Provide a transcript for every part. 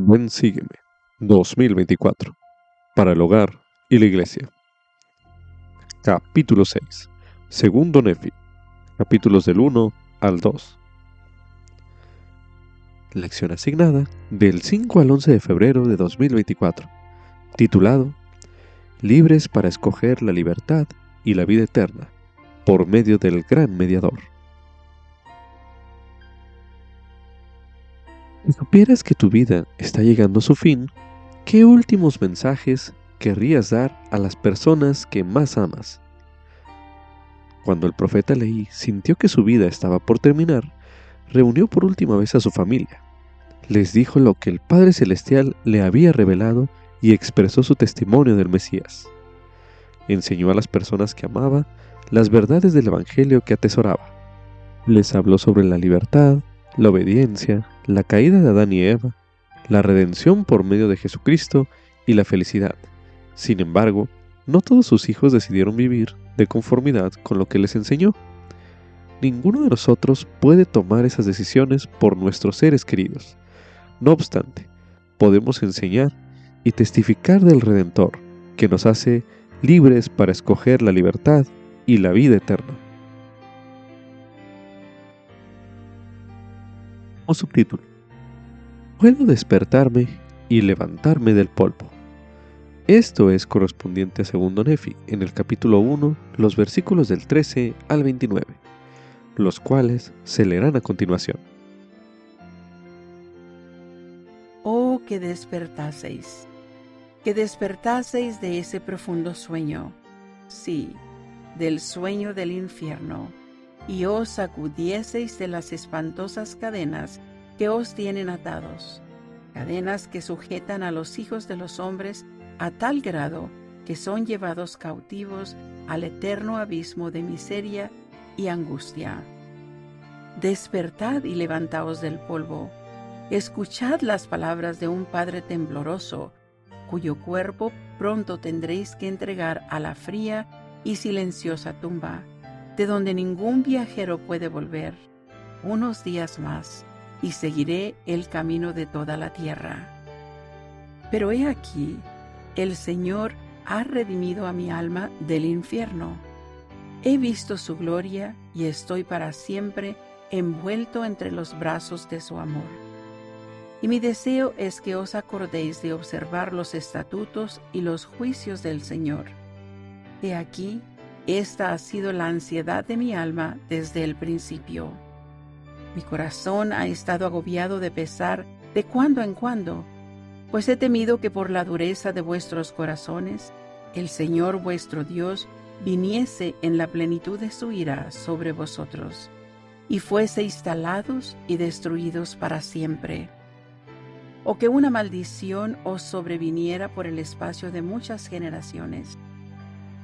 Ven Sígueme 2024 para el hogar y la iglesia. Capítulo 6. Segundo Nefi. Capítulos del 1 al 2. Lección asignada del 5 al 11 de febrero de 2024. Titulado Libres para escoger la libertad y la vida eterna por medio del gran mediador. Si supieras que tu vida está llegando a su fin, ¿qué últimos mensajes querrías dar a las personas que más amas? Cuando el profeta Leí sintió que su vida estaba por terminar, reunió por última vez a su familia. Les dijo lo que el Padre Celestial le había revelado y expresó su testimonio del Mesías. Enseñó a las personas que amaba las verdades del Evangelio que atesoraba. Les habló sobre la libertad, la obediencia, la caída de Adán y Eva, la redención por medio de Jesucristo y la felicidad. Sin embargo, no todos sus hijos decidieron vivir de conformidad con lo que les enseñó. Ninguno de nosotros puede tomar esas decisiones por nuestros seres queridos. No obstante, podemos enseñar y testificar del Redentor, que nos hace libres para escoger la libertad y la vida eterna. Subtítulo. Puedo despertarme y levantarme del polvo. Esto es correspondiente a segundo Nefi, en el capítulo 1, los versículos del 13 al 29, los cuales se leerán a continuación. Oh, que despertaseis, que despertaseis de ese profundo sueño, sí, del sueño del infierno y os sacudieseis de las espantosas cadenas que os tienen atados, cadenas que sujetan a los hijos de los hombres a tal grado que son llevados cautivos al eterno abismo de miseria y angustia. Despertad y levantaos del polvo, escuchad las palabras de un Padre tembloroso, cuyo cuerpo pronto tendréis que entregar a la fría y silenciosa tumba de donde ningún viajero puede volver, unos días más, y seguiré el camino de toda la tierra. Pero he aquí, el Señor ha redimido a mi alma del infierno. He visto su gloria y estoy para siempre envuelto entre los brazos de su amor. Y mi deseo es que os acordéis de observar los estatutos y los juicios del Señor. He aquí, esta ha sido la ansiedad de mi alma desde el principio. Mi corazón ha estado agobiado de pesar de cuando en cuando, pues he temido que por la dureza de vuestros corazones, el Señor vuestro Dios viniese en la plenitud de su ira sobre vosotros, y fuese instalados y destruidos para siempre. O que una maldición os sobreviniera por el espacio de muchas generaciones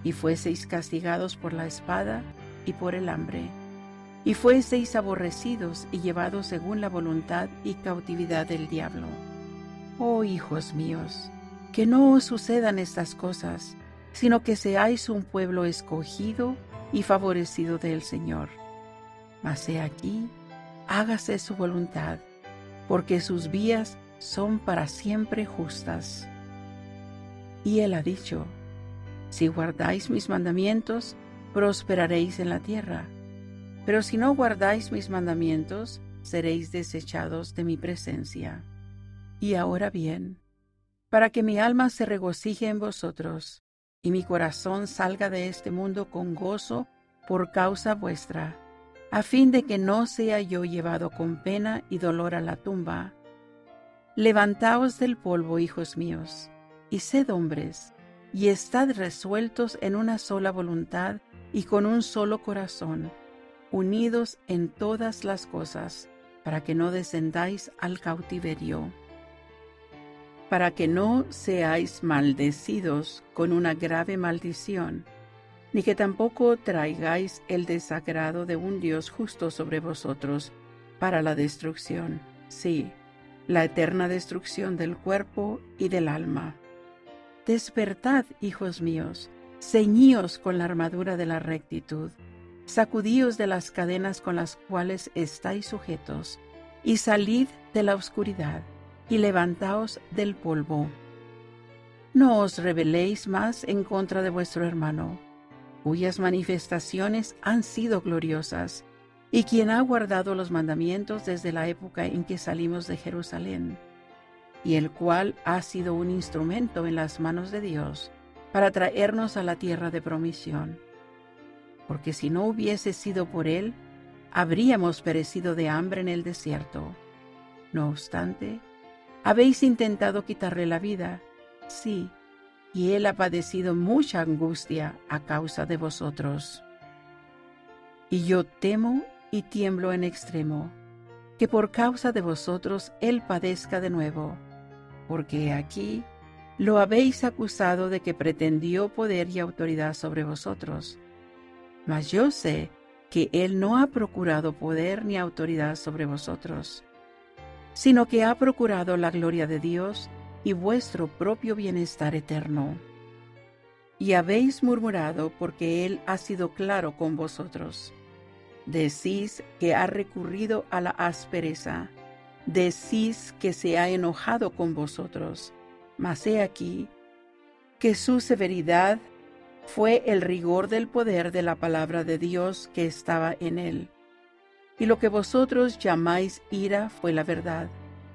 y fueseis castigados por la espada y por el hambre, y fueseis aborrecidos y llevados según la voluntad y cautividad del diablo. Oh hijos míos, que no os sucedan estas cosas, sino que seáis un pueblo escogido y favorecido del Señor. Mas he aquí, hágase su voluntad, porque sus vías son para siempre justas. Y él ha dicho, si guardáis mis mandamientos, prosperaréis en la tierra. Pero si no guardáis mis mandamientos, seréis desechados de mi presencia. Y ahora bien, para que mi alma se regocije en vosotros, y mi corazón salga de este mundo con gozo por causa vuestra, a fin de que no sea yo llevado con pena y dolor a la tumba. Levantaos del polvo, hijos míos, y sed hombres, y estad resueltos en una sola voluntad y con un solo corazón, unidos en todas las cosas, para que no descendáis al cautiverio, para que no seáis maldecidos con una grave maldición, ni que tampoco traigáis el desagrado de un Dios justo sobre vosotros para la destrucción, sí, la eterna destrucción del cuerpo y del alma Despertad, hijos míos, ceñíos con la armadura de la rectitud, sacudíos de las cadenas con las cuales estáis sujetos, y salid de la oscuridad, y levantaos del polvo. No os rebeléis más en contra de vuestro hermano, cuyas manifestaciones han sido gloriosas, y quien ha guardado los mandamientos desde la época en que salimos de Jerusalén, y el cual ha sido un instrumento en las manos de Dios para traernos a la tierra de promisión. Porque si no hubiese sido por él, habríamos perecido de hambre en el desierto. No obstante, habéis intentado quitarle la vida, sí, y él ha padecido mucha angustia a causa de vosotros. Y yo temo y tiemblo en extremo, que por causa de vosotros él padezca de nuevo, porque aquí lo habéis acusado de que pretendió poder y autoridad sobre vosotros. Mas yo sé que él no ha procurado poder ni autoridad sobre vosotros, sino que ha procurado la gloria de Dios y vuestro propio bienestar eterno. Y habéis murmurado porque él ha sido claro con vosotros. Decís que ha recurrido a la aspereza. Decís que se ha enojado con vosotros. Mas he aquí que su severidad fue el rigor del poder de la palabra de Dios que estaba en él. Y lo que vosotros llamáis ira fue la verdad,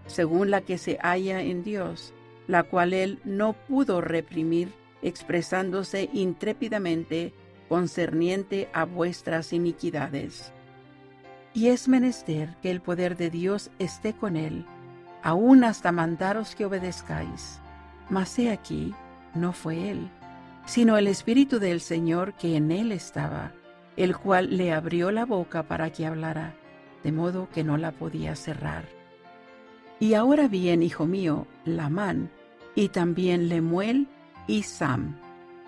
según la que se halla en Dios, la cual él no pudo reprimir, expresándose intrépidamente concerniente a vuestras iniquidades. Y es menester que el poder de Dios esté con él, aun hasta mandaros que obedezcáis. Mas he aquí, no fue él, sino el Espíritu del Señor que en él estaba, el cual le abrió la boca para que hablara, de modo que no la podía cerrar. Y ahora bien, hijo mío, Lamán, y también Lemuel y Sam,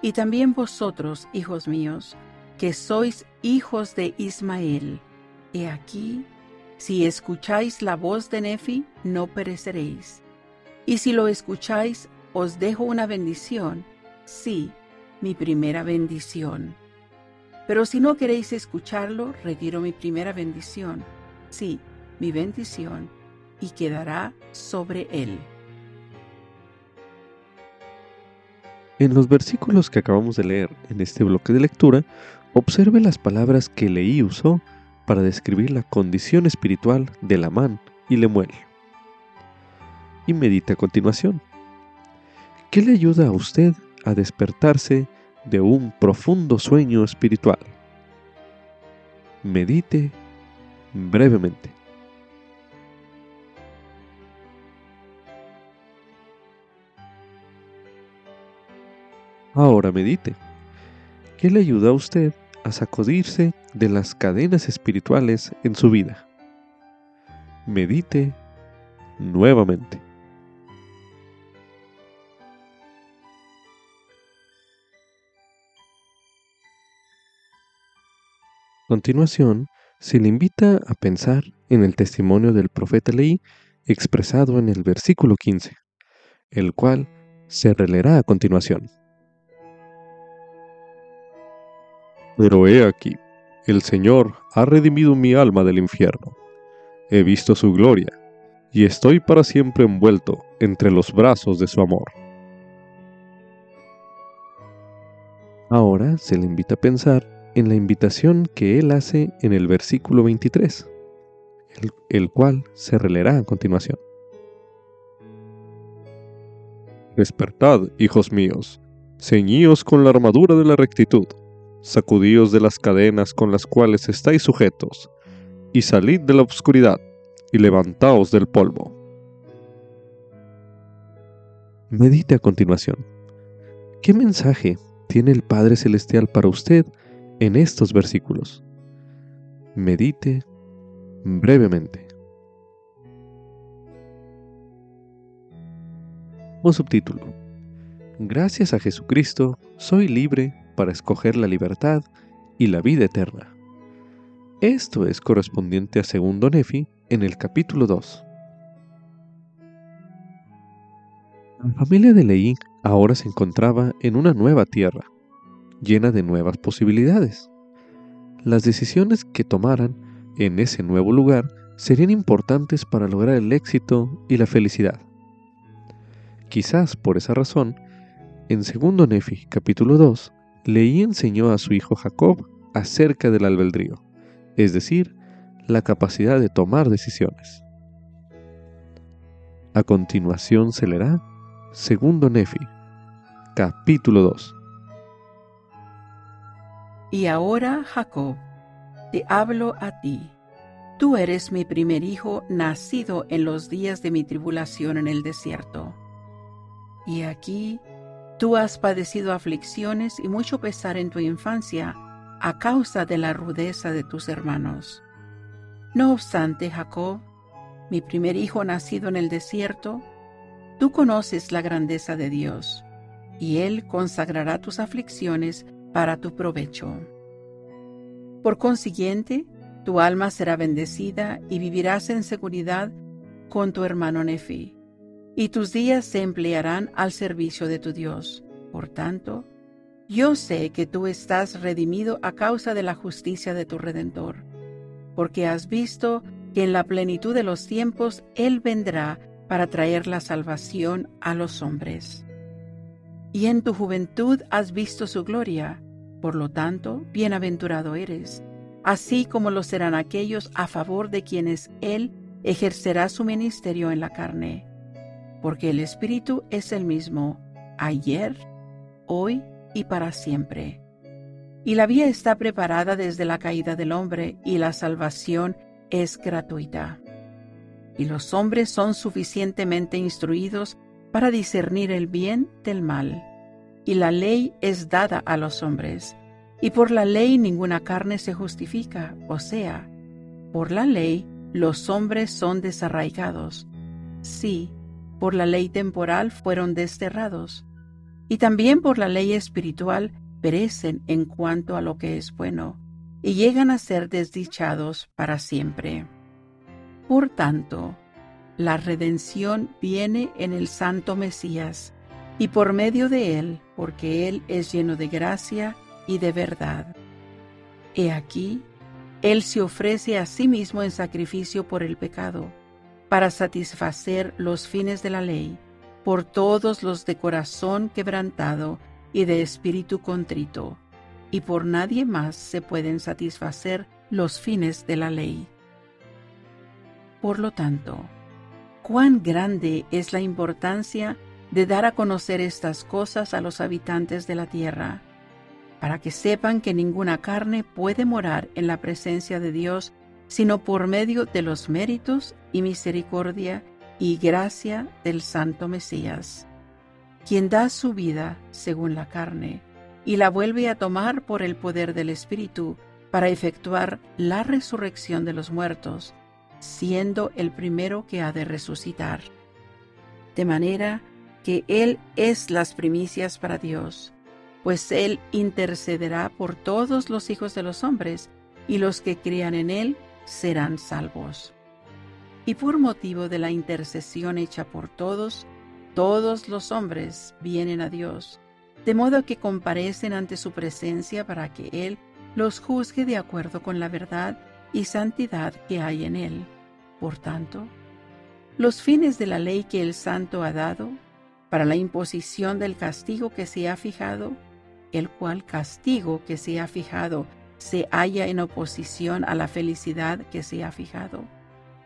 y también vosotros, hijos míos, que sois hijos de Ismael. He aquí, si escucháis la voz de Nefi, no pereceréis. Y si lo escucháis, os dejo una bendición, sí, mi primera bendición. Pero si no queréis escucharlo, retiro mi primera bendición, sí, mi bendición, y quedará sobre él. En los versículos que acabamos de leer en este bloque de lectura, observe las palabras que Leí usó para describir la condición espiritual de Lamán y Lemuel. Y medite a continuación. ¿Qué le ayuda a usted a despertarse de un profundo sueño espiritual? Medite brevemente. Ahora medite. ¿Qué le ayuda a usted a sacudirse de las cadenas espirituales en su vida? Medite nuevamente. A continuación, se le invita a pensar en el testimonio del profeta Leí expresado en el versículo 15, el cual se releerá a continuación. Pero he aquí, el Señor ha redimido mi alma del infierno. He visto su gloria, y estoy para siempre envuelto entre los brazos de su amor. Ahora se le invita a pensar en la invitación que él hace en el versículo 23, el, el cual se releerá a continuación. Despertad, hijos míos, ceñíos con la armadura de la rectitud sacudíos de las cadenas con las cuales estáis sujetos, y salid de la oscuridad, y levantaos del polvo. Medite a continuación. ¿Qué mensaje tiene el Padre Celestial para usted en estos versículos? Medite brevemente. O subtítulo. Gracias a Jesucristo soy libre para escoger la libertad y la vida eterna. Esto es correspondiente a segundo Nefi en el capítulo 2. La familia de Leí ahora se encontraba en una nueva tierra, llena de nuevas posibilidades. Las decisiones que tomaran en ese nuevo lugar serían importantes para lograr el éxito y la felicidad. Quizás por esa razón, en 2 Nefi capítulo 2, leí enseñó a su hijo Jacob acerca del albedrío, es decir, la capacidad de tomar decisiones. A continuación se leerá Segundo Nefi, capítulo 2. Y ahora, Jacob, te hablo a ti. Tú eres mi primer hijo nacido en los días de mi tribulación en el desierto. Y aquí tú has padecido aflicciones y mucho pesar en tu infancia a causa de la rudeza de tus hermanos. No obstante, Jacob, mi primer hijo nacido en el desierto, tú conoces la grandeza de Dios, y Él consagrará tus aflicciones para tu provecho. Por consiguiente, tu alma será bendecida y vivirás en seguridad con tu hermano Nefi, y tus días se emplearán al servicio de tu Dios. Por tanto, yo sé que tú estás redimido a causa de la justicia de tu Redentor, porque has visto que en la plenitud de los tiempos Él vendrá para traer la salvación a los hombres. Y en tu juventud has visto su gloria, por lo tanto, bienaventurado eres, así como lo serán aquellos a favor de quienes Él ejercerá su ministerio en la carne, porque el Espíritu es el mismo, ayer, hoy y para siempre. Y la vía está preparada desde la caída del hombre y la salvación es gratuita. Y los hombres son suficientemente instruidos para discernir el bien del mal. Y la ley es dada a los hombres. Y por la ley ninguna carne se justifica, o sea, por la ley los hombres son desarraigados. Sí, por la ley temporal fueron desterrados. Y también por la ley espiritual perecen en cuanto a lo que es bueno y llegan a ser desdichados para siempre. Por tanto, la redención viene en el Santo Mesías, y por medio de él, porque él es lleno de gracia y de verdad. He aquí, él se ofrece a sí mismo en sacrificio por el pecado, para satisfacer los fines de la ley, por todos los de corazón quebrantado y de espíritu contrito y por nadie más se pueden satisfacer los fines de la ley. Por lo tanto, cuán grande es la importancia de dar a conocer estas cosas a los habitantes de la tierra, para que sepan que ninguna carne puede morar en la presencia de Dios sino por medio de los méritos y misericordia y gracia del Santo Mesías, quien da su vida según la carne y la vuelve a tomar por el poder del Espíritu para efectuar la resurrección de los muertos, siendo el primero que ha de resucitar. De manera que Él es las primicias para Dios, pues Él intercederá por todos los hijos de los hombres, y los que crean en Él serán salvos. Y por motivo de la intercesión hecha por todos, todos los hombres vienen a Dios de modo que comparecen ante su presencia para que Él los juzgue de acuerdo con la verdad y santidad que hay en Él. Por tanto, los fines de la ley que el Santo ha dado, para la imposición del castigo que se ha fijado, el cual castigo que se ha fijado se halla en oposición a la felicidad que se ha fijado,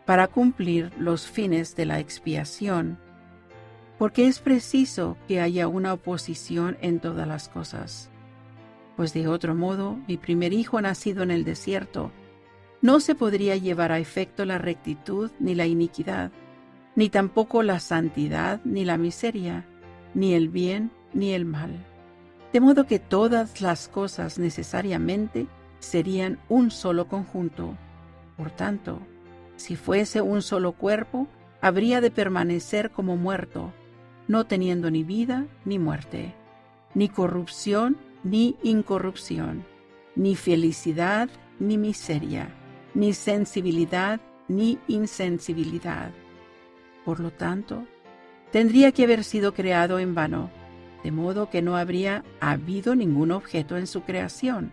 para cumplir los fines de la expiación, porque es preciso que haya una oposición en todas las cosas. Pues de otro modo, mi primer hijo nacido en el desierto, no se podría llevar a efecto la rectitud ni la iniquidad, ni tampoco la santidad ni la miseria, ni el bien ni el mal. De modo que todas las cosas necesariamente serían un solo conjunto. Por tanto, si fuese un solo cuerpo, habría de permanecer como muerto, no teniendo ni vida ni muerte, ni corrupción ni incorrupción, ni felicidad ni miseria, ni sensibilidad ni insensibilidad. Por lo tanto, tendría que haber sido creado en vano, de modo que no habría habido ningún objeto en su creación.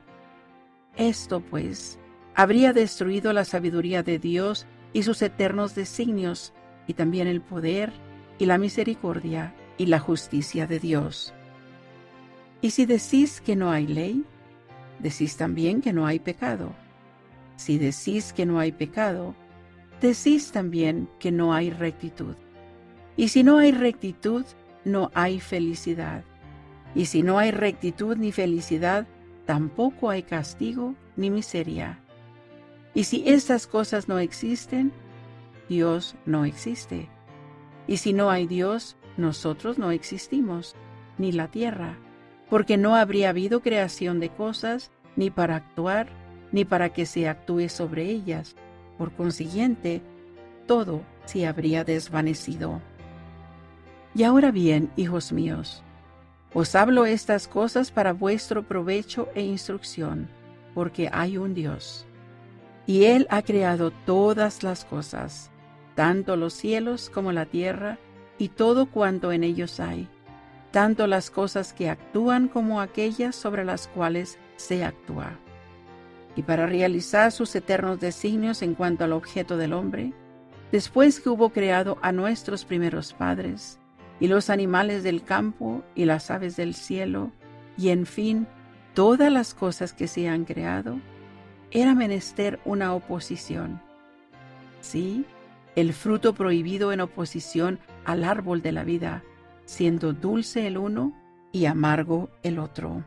Esto, pues, habría destruido la sabiduría de Dios y sus eternos designios, y también el poder y la misericordia y la justicia de Dios. Y si decís que no hay ley, decís también que no hay pecado. Si decís que no hay pecado, decís también que no hay rectitud. Y si no hay rectitud, no hay felicidad. Y si no hay rectitud ni felicidad, tampoco hay castigo ni miseria. Y si estas cosas no existen, Dios no existe. Y si no hay Dios, nosotros no existimos, ni la tierra, porque no habría habido creación de cosas, ni para actuar, ni para que se actúe sobre ellas. Por consiguiente, todo se habría desvanecido. Y ahora bien, hijos míos, os hablo estas cosas para vuestro provecho e instrucción, porque hay un Dios. Y Él ha creado todas las cosas, tanto los cielos como la tierra, y todo cuanto en ellos hay, tanto las cosas que actúan como aquellas sobre las cuales se actúa. Y para realizar sus eternos designios en cuanto al objeto del hombre, después que hubo creado a nuestros primeros padres, y los animales del campo y las aves del cielo, y en fin, todas las cosas que se han creado, era menester una oposición. Sí, el fruto prohibido en oposición al árbol de la vida, siendo dulce el uno y amargo el otro.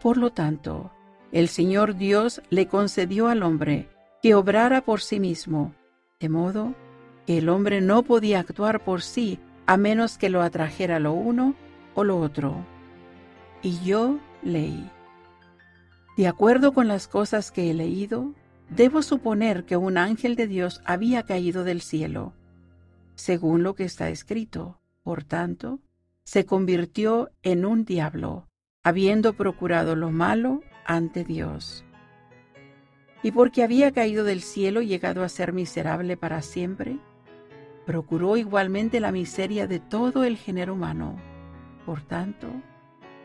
Por lo tanto, el Señor Dios le concedió al hombre que obrara por sí mismo, de modo que el hombre no podía actuar por sí a menos que lo atrajera lo uno o lo otro. Y yo leí. De acuerdo con las cosas que he leído, debo suponer que un ángel de Dios había caído del cielo, según lo que está escrito. Por tanto, se convirtió en un diablo, habiendo procurado lo malo ante Dios. Y porque había caído del cielo y llegado a ser miserable para siempre, procuró igualmente la miseria de todo el género humano. Por tanto,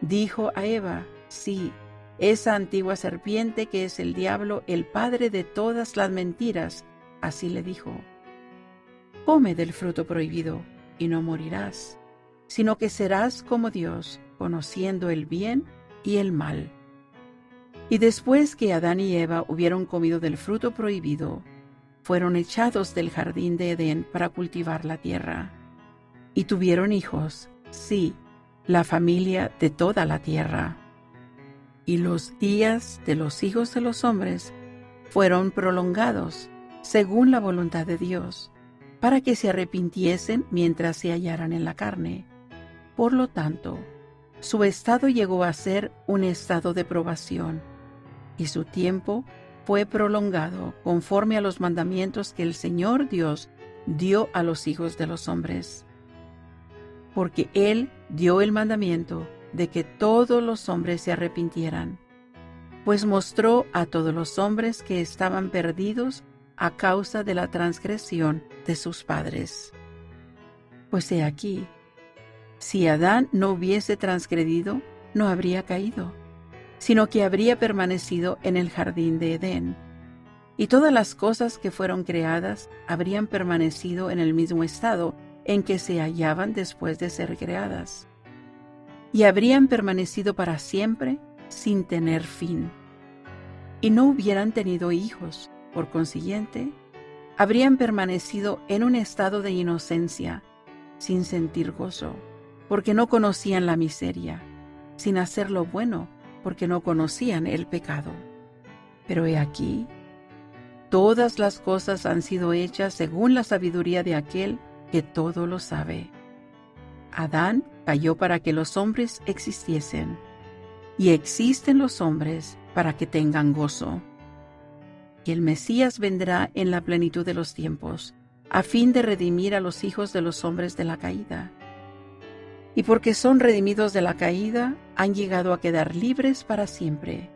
dijo a Eva, sí, esa antigua serpiente que es el diablo, el padre de todas las mentiras, así le dijo, come del fruto prohibido y no morirás, sino que serás como Dios, conociendo el bien y el mal. Y después que Adán y Eva hubieron comido del fruto prohibido, fueron echados del jardín de Edén para cultivar la tierra. Y tuvieron hijos, sí, la familia de toda la tierra. Y los días de los hijos de los hombres fueron prolongados según la voluntad de Dios, para que se arrepintiesen mientras se hallaran en la carne. Por lo tanto, su estado llegó a ser un estado de probación, y su tiempo fue prolongado conforme a los mandamientos que el Señor Dios dio a los hijos de los hombres. Porque Él dio el mandamiento de que todos los hombres se arrepintieran, pues mostró a todos los hombres que estaban perdidos a causa de la transgresión de sus padres. Pues he aquí, si Adán no hubiese transgredido, no habría caído sino que habría permanecido en el jardín de Edén. Y todas las cosas que fueron creadas habrían permanecido en el mismo estado en que se hallaban después de ser creadas. Y habrían permanecido para siempre sin tener fin. Y no hubieran tenido hijos, por consiguiente, habrían permanecido en un estado de inocencia, sin sentir gozo, porque no conocían la miseria, sin hacer lo bueno, porque no conocían el pecado. Pero he aquí, todas las cosas han sido hechas según la sabiduría de aquel que todo lo sabe. Adán cayó para que los hombres existiesen, y existen los hombres para que tengan gozo. Y el Mesías vendrá en la plenitud de los tiempos, a fin de redimir a los hijos de los hombres de la caída y porque son redimidos de la caída, han llegado a quedar libres para siempre,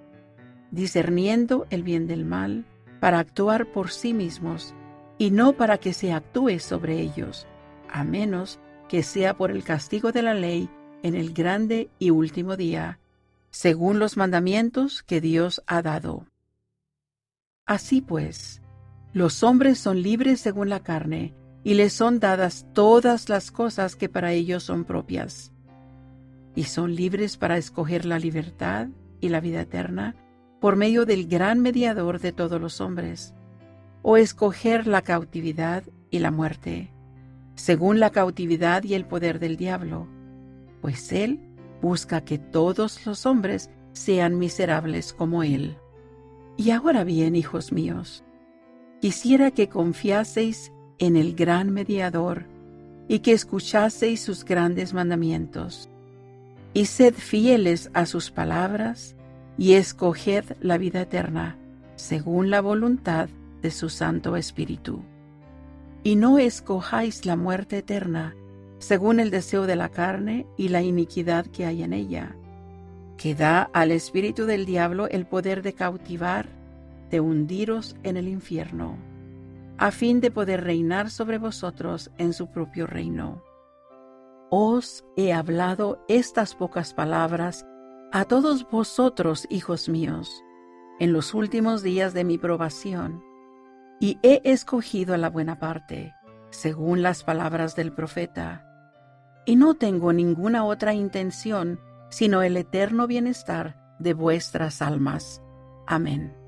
discerniendo el bien del mal, para actuar por sí mismos, y no para que se actúe sobre ellos, a menos que sea por el castigo de la ley en el grande y último día, según los mandamientos que Dios ha dado. Así pues, los hombres son libres según la carne, y les son dadas todas las cosas que para ellos son propias. Y son libres para escoger la libertad y la vida eterna por medio del gran mediador de todos los hombres, o escoger la cautividad y la muerte, según la cautividad y el poder del diablo, pues él busca que todos los hombres sean miserables como él. Y ahora bien, hijos míos, quisiera que confiaseis en el gran mediador y que escuchaseis sus grandes mandamientos, y sed fieles a sus palabras y escoged la vida eterna, según la voluntad de su Santo Espíritu. Y no escojáis la muerte eterna, según el deseo de la carne y la iniquidad que hay en ella, que da al espíritu del diablo el poder de cautivar, de hundiros en el infierno, a fin de poder reinar sobre vosotros en su propio reino. Os he hablado estas pocas palabras a todos vosotros, hijos míos, en los últimos días de mi probación, y he escogido la buena parte, según las palabras del profeta, y no tengo ninguna otra intención sino el eterno bienestar de vuestras almas. Amén.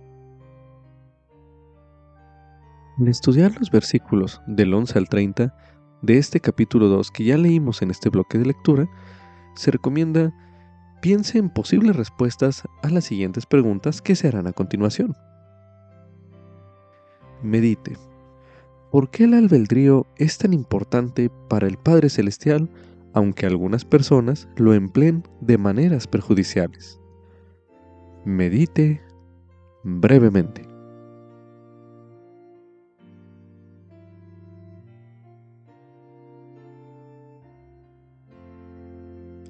Al estudiar los versículos del 11 al 30 de este capítulo 2 que ya leímos en este bloque de lectura, se recomienda piense en posibles respuestas a las siguientes preguntas que se harán a continuación. Medite. ¿Por qué el albedrío es tan importante para el Padre Celestial aunque algunas personas lo empleen de maneras perjudiciales? Medite brevemente.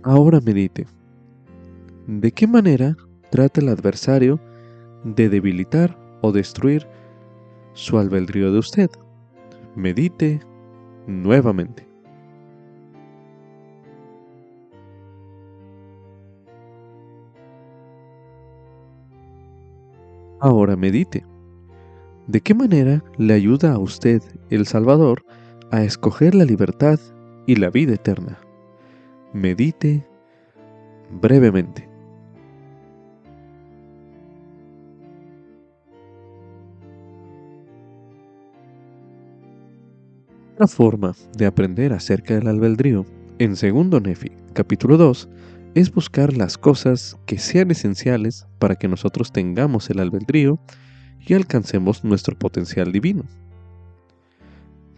Ahora medite. ¿De qué manera trata el adversario de debilitar o destruir su albedrío de usted? Medite nuevamente. Ahora medite. ¿De qué manera le ayuda a usted el Salvador a escoger la libertad y la vida eterna? Medite brevemente. Otra forma de aprender acerca del albedrío, en segundo Nefi, capítulo 2, es buscar las cosas que sean esenciales para que nosotros tengamos el albedrío y alcancemos nuestro potencial divino.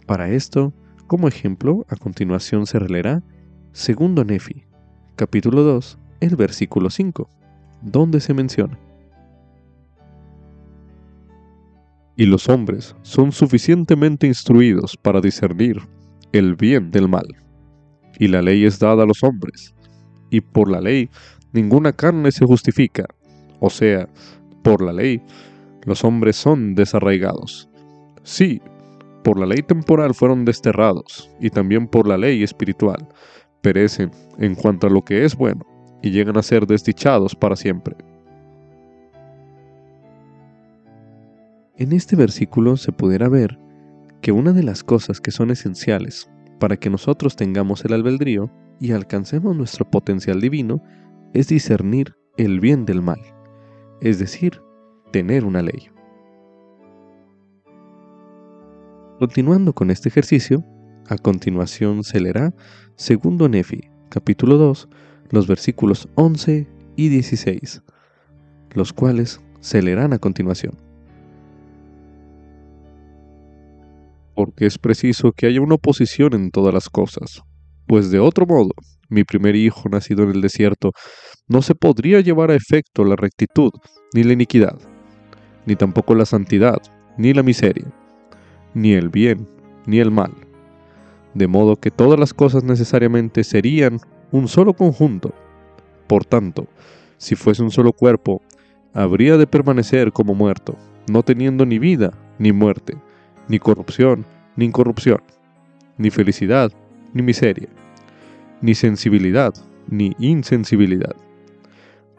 Para esto, como ejemplo, a continuación se releerá segundo Nefi, capítulo 2, el versículo 5, donde se menciona y los hombres son suficientemente instruidos para discernir el bien del mal. Y la ley es dada a los hombres, y por la ley ninguna carne se justifica, o sea, por la ley los hombres son desarraigados. Sí, por la ley temporal fueron desterrados, y también por la ley espiritual, perecen en cuanto a lo que es bueno, y llegan a ser desdichados para siempre. En este versículo se pudiera ver que una de las cosas que son esenciales para que nosotros tengamos el albedrío y alcancemos nuestro potencial divino es discernir el bien del mal, es decir, tener una ley. Continuando con este ejercicio, a continuación se leerá segundo Nefi, capítulo 2, los versículos 11 y 16, los cuales se leerán a continuación. porque es preciso que haya una oposición en todas las cosas, pues de otro modo, mi primer hijo nacido en el desierto, no se podría llevar a efecto la rectitud, ni la iniquidad, ni tampoco la santidad, ni la miseria, ni el bien, ni el mal, de modo que todas las cosas necesariamente serían un solo conjunto. Por tanto, si fuese un solo cuerpo, habría de permanecer como muerto, no teniendo ni vida ni muerte ni corrupción, ni incorrupción, ni felicidad, ni miseria, ni sensibilidad, ni insensibilidad.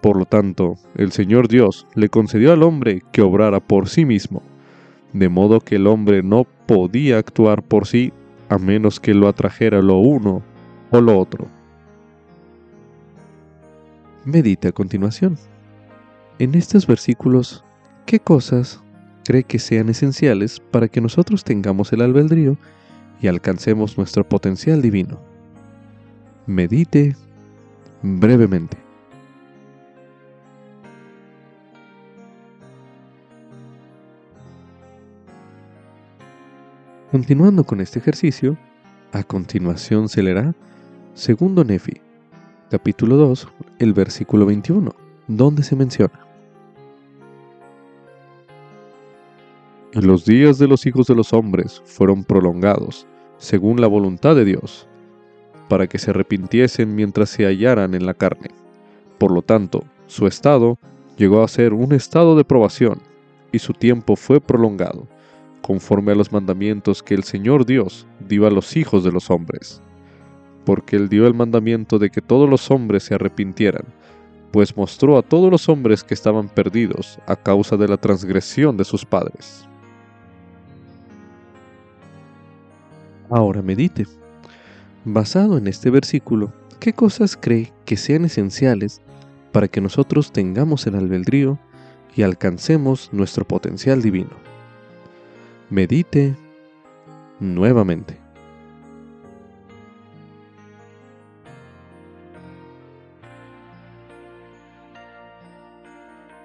Por lo tanto, el Señor Dios le concedió al hombre que obrara por sí mismo, de modo que el hombre no podía actuar por sí a menos que lo atrajera lo uno o lo otro. Medite a continuación. En estos versículos, ¿qué cosas cree que sean esenciales para que nosotros tengamos el albedrío y alcancemos nuestro potencial divino? Medite brevemente. Continuando con este ejercicio, a continuación se leerá Segundo Nefi, capítulo 2, el versículo 21, donde se menciona. Los días de los hijos de los hombres fueron prolongados, según la voluntad de Dios, para que se arrepintiesen mientras se hallaran en la carne. Por lo tanto, su estado llegó a ser un estado de probación, y su tiempo fue prolongado conforme a los mandamientos que el Señor Dios dio a los hijos de los hombres. Porque Él dio el mandamiento de que todos los hombres se arrepintieran, pues mostró a todos los hombres que estaban perdidos a causa de la transgresión de sus padres. Ahora medite. Basado en este versículo, ¿qué cosas cree que sean esenciales para que nosotros tengamos el albedrío y alcancemos nuestro potencial divino? Medite nuevamente.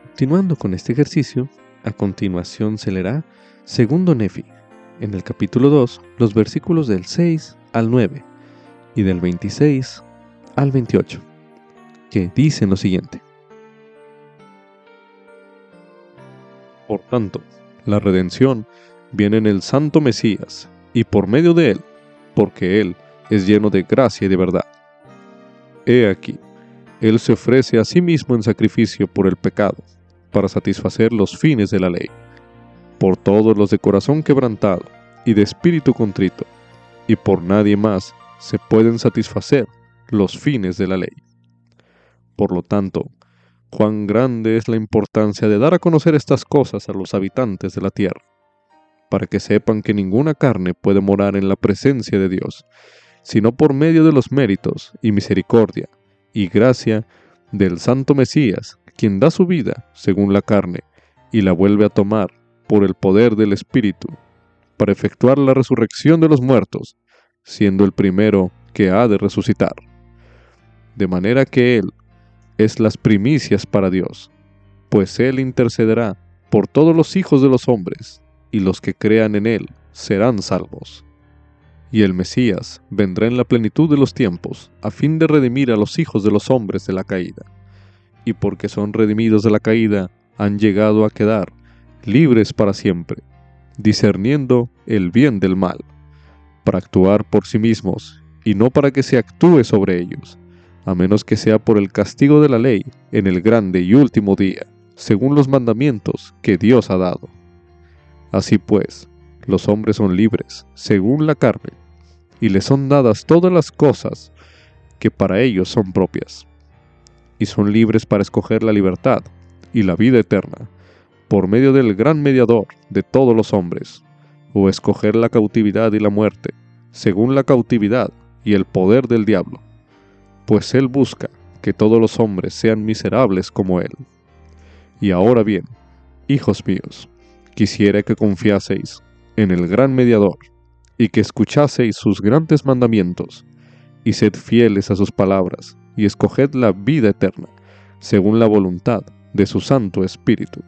Continuando con este ejercicio, a continuación se leerá Segundo Nefi, en el capítulo 2, los versículos del 6 al 9 y del 26 al 28, que dicen lo siguiente. Por tanto, la redención viene en el Santo Mesías, y por medio de él, porque él es lleno de gracia y de verdad. He aquí, él se ofrece a sí mismo en sacrificio por el pecado, para satisfacer los fines de la ley, por todos los de corazón quebrantado y de espíritu contrito, y por nadie más se pueden satisfacer los fines de la ley. Por lo tanto, cuán grande es la importancia de dar a conocer estas cosas a los habitantes de la tierra para que sepan que ninguna carne puede morar en la presencia de Dios, sino por medio de los méritos y misericordia y gracia del Santo Mesías, quien da su vida según la carne y la vuelve a tomar por el poder del Espíritu, para efectuar la resurrección de los muertos, siendo el primero que ha de resucitar. De manera que Él es las primicias para Dios, pues Él intercederá por todos los hijos de los hombres y los que crean en Él serán salvos. Y el Mesías vendrá en la plenitud de los tiempos, a fin de redimir a los hijos de los hombres de la caída. Y porque son redimidos de la caída, han llegado a quedar libres para siempre, discerniendo el bien del mal, para actuar por sí mismos, y no para que se actúe sobre ellos, a menos que sea por el castigo de la ley en el grande y último día, según los mandamientos que Dios ha dado. Así pues, los hombres son libres, según la carne, y les son dadas todas las cosas que para ellos son propias. Y son libres para escoger la libertad y la vida eterna, por medio del gran mediador de todos los hombres, o escoger la cautividad y la muerte, según la cautividad y el poder del diablo, pues él busca que todos los hombres sean miserables como él. Y ahora bien, hijos míos, quisiera que confiaseis en el gran mediador, y que escuchaseis sus grandes mandamientos, y sed fieles a sus palabras, y escoged la vida eterna, según la voluntad de su Santo Espíritu.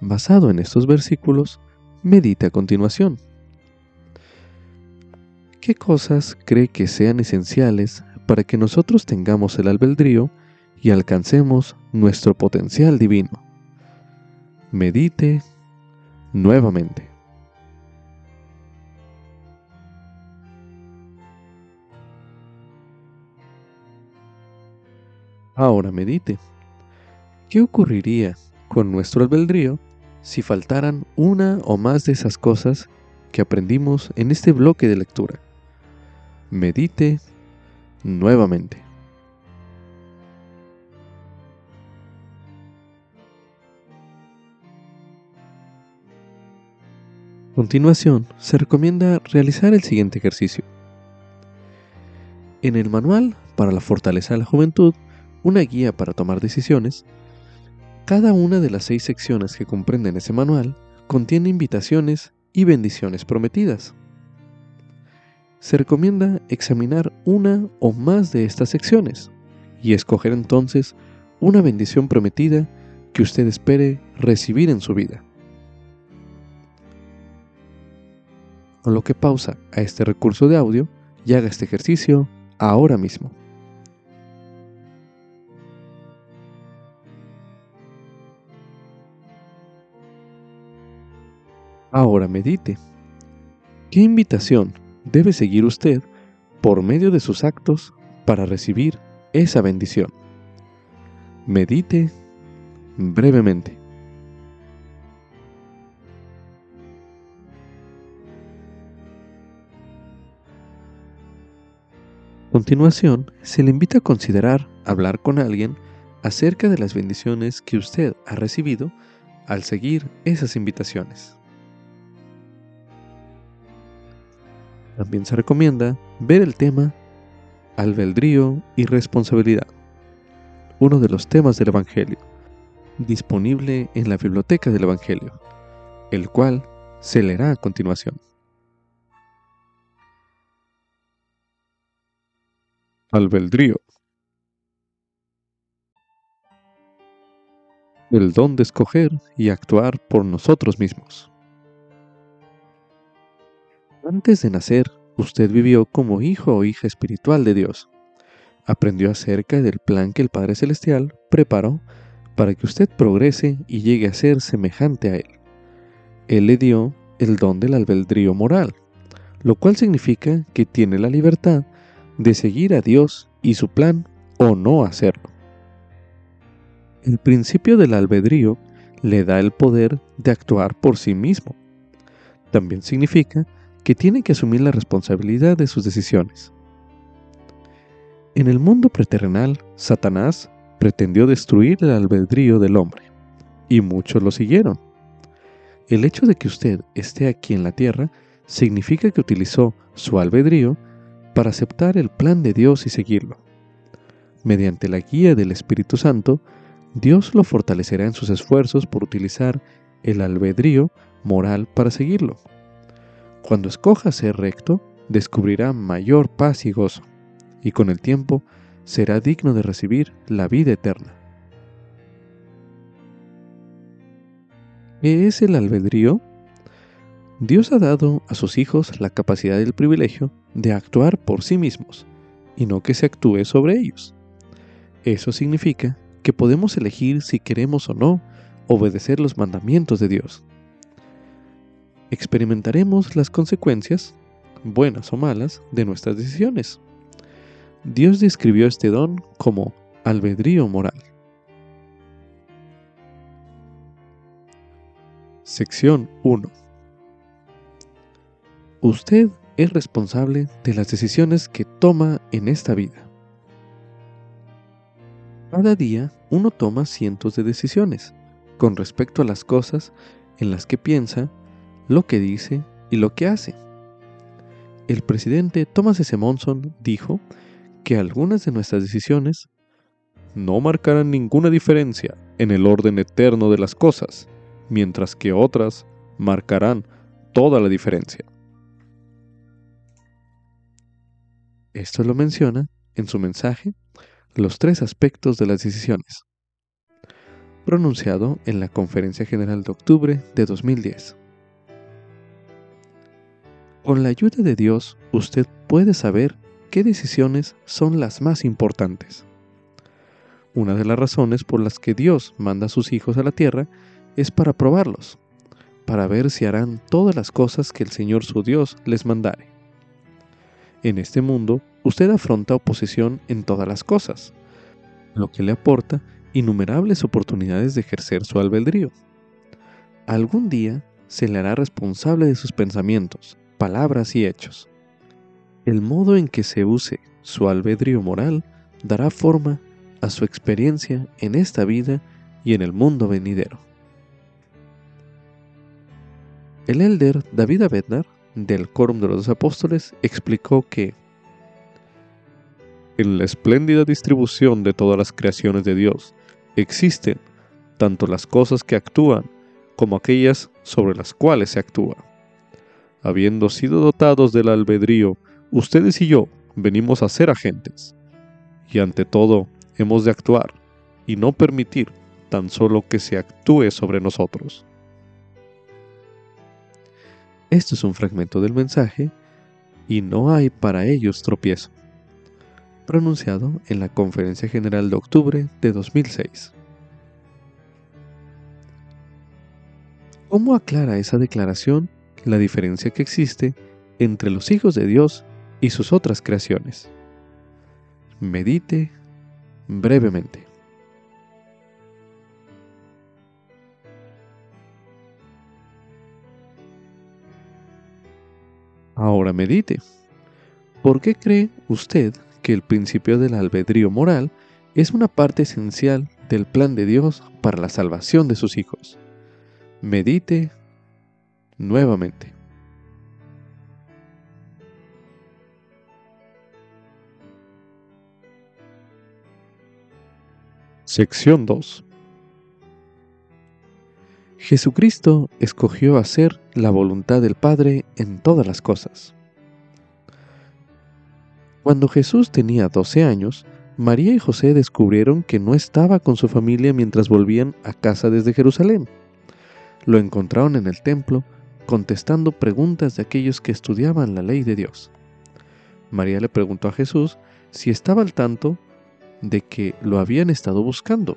Basado en estos versículos, medite a continuación. ¿Qué cosas cree que sean esenciales para que nosotros tengamos el albedrío y alcancemos nuestro potencial divino. Medite nuevamente. Ahora medite. ¿Qué ocurriría con nuestro albedrío si faltaran una o más de esas cosas que aprendimos en este bloque de lectura? Medite nuevamente. Continuación, se recomienda realizar el siguiente ejercicio. En el manual para la fortaleza de la juventud, una guía para tomar decisiones, cada una de las seis secciones que comprenden ese manual contiene invitaciones y bendiciones prometidas. Se recomienda examinar una o más de estas secciones y escoger entonces una bendición prometida que usted espere recibir en su vida. Con lo que pausa a este recurso de audio y haga este ejercicio ahora mismo. Ahora medite. ¿Qué invitación debe seguir usted por medio de sus actos para recibir esa bendición? Medite brevemente. Continuación, se le invita a considerar hablar con alguien acerca de las bendiciones que usted ha recibido al seguir esas invitaciones. También se recomienda ver el tema albedrío y responsabilidad, uno de los temas del Evangelio, disponible en la biblioteca del Evangelio, el cual se leerá a continuación. Albedrío. El don de escoger y actuar por nosotros mismos. Antes de nacer, usted vivió como hijo o hija espiritual de Dios. Aprendió acerca del plan que el Padre Celestial preparó para que usted progrese y llegue a ser semejante a Él. Él le dio el don del albedrío moral, lo cual significa que tiene la libertad de seguir a Dios y su plan o no hacerlo. El principio del albedrío le da el poder de actuar por sí mismo. También significa que tiene que asumir la responsabilidad de sus decisiones. En el mundo preterrenal, Satanás pretendió destruir el albedrío del hombre, y muchos lo siguieron. El hecho de que usted esté aquí en la tierra significa que utilizó su albedrío para aceptar el plan de Dios y seguirlo. Mediante la guía del Espíritu Santo, Dios lo fortalecerá en sus esfuerzos por utilizar el albedrío moral para seguirlo. Cuando escoja ser recto, descubrirá mayor paz y gozo, y con el tiempo será digno de recibir la vida eterna. ¿Qué es el albedrío? Dios ha dado a sus hijos la capacidad y el privilegio de actuar por sí mismos y no que se actúe sobre ellos. Eso significa que podemos elegir si queremos o no obedecer los mandamientos de Dios. Experimentaremos las consecuencias, buenas o malas, de nuestras decisiones. Dios describió este don como albedrío moral. Sección 1 Usted es responsable de las decisiones que toma en esta vida. Cada día uno toma cientos de decisiones con respecto a las cosas en las que piensa, lo que dice y lo que hace. El presidente Thomas S. Monson dijo que algunas de nuestras decisiones no marcarán ninguna diferencia en el orden eterno de las cosas, mientras que otras marcarán toda la diferencia. Esto lo menciona en su mensaje Los tres aspectos de las decisiones, pronunciado en la Conferencia General de octubre de 2010. Con la ayuda de Dios, usted puede saber qué decisiones son las más importantes. Una de las razones por las que Dios manda a sus hijos a la tierra es para probarlos, para ver si harán todas las cosas que el Señor su Dios les mandare. En este mundo, usted afronta oposición en todas las cosas, lo que le aporta innumerables oportunidades de ejercer su albedrío. Algún día se le hará responsable de sus pensamientos, palabras y hechos. El modo en que se use su albedrío moral dará forma a su experiencia en esta vida y en el mundo venidero. El elder David Abednar, del Quórum de los Dos Apóstoles, explicó que en la espléndida distribución de todas las creaciones de Dios existen tanto las cosas que actúan como aquellas sobre las cuales se actúa. Habiendo sido dotados del albedrío, ustedes y yo venimos a ser agentes. Y ante todo, hemos de actuar y no permitir tan solo que se actúe sobre nosotros. Esto es un fragmento del mensaje y no hay para ellos tropiezo, pronunciado en la Conferencia General de octubre de 2006. ¿Cómo aclara esa declaración la diferencia que existe entre los hijos de Dios y sus otras creaciones? Medite brevemente. Ahora medite. ¿Por qué cree usted que el principio del albedrío moral es una parte esencial del plan de Dios para la salvación de sus hijos? Medite nuevamente. Sección 2 Jesucristo escogió hacer la voluntad del Padre en todas las cosas. Cuando Jesús tenía 12 años, María y José descubrieron que no estaba con su familia mientras volvían a casa desde Jerusalén. Lo encontraron en el templo contestando preguntas de aquellos que estudiaban la ley de Dios. María le preguntó a Jesús si estaba al tanto de que lo habían estado buscando.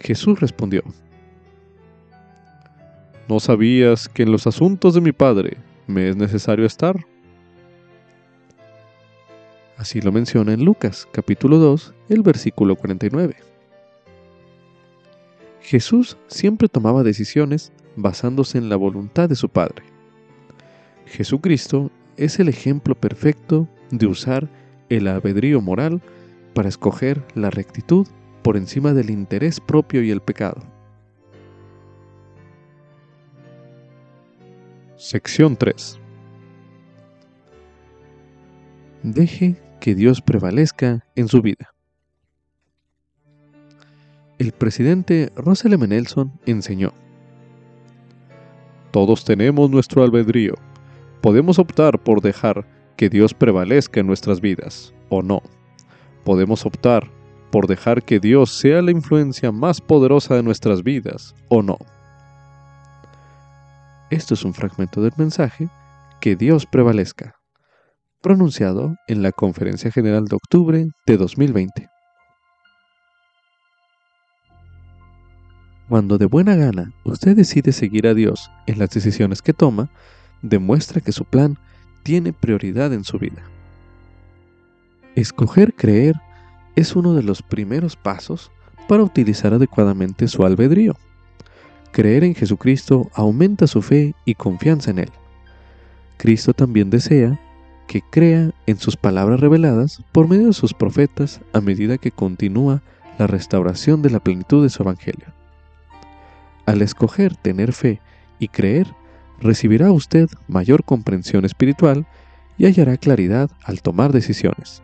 Jesús respondió, ¿No sabías que en los asuntos de mi Padre me es necesario estar? Así lo menciona en Lucas capítulo 2, el versículo 49. Jesús siempre tomaba decisiones basándose en la voluntad de su Padre. Jesucristo es el ejemplo perfecto de usar el albedrío moral para escoger la rectitud por encima del interés propio y el pecado. Sección 3. Deje que Dios prevalezca en su vida. El presidente Russell M. Nelson enseñó, Todos tenemos nuestro albedrío. Podemos optar por dejar que Dios prevalezca en nuestras vidas o no. Podemos optar por dejar que Dios sea la influencia más poderosa de nuestras vidas o no. Esto es un fragmento del mensaje Que Dios prevalezca, pronunciado en la Conferencia General de octubre de 2020. Cuando de buena gana usted decide seguir a Dios en las decisiones que toma, demuestra que su plan tiene prioridad en su vida. Escoger creer es uno de los primeros pasos para utilizar adecuadamente su albedrío. Creer en Jesucristo aumenta su fe y confianza en Él. Cristo también desea que crea en sus palabras reveladas por medio de sus profetas a medida que continúa la restauración de la plenitud de su Evangelio. Al escoger tener fe y creer, recibirá usted mayor comprensión espiritual y hallará claridad al tomar decisiones.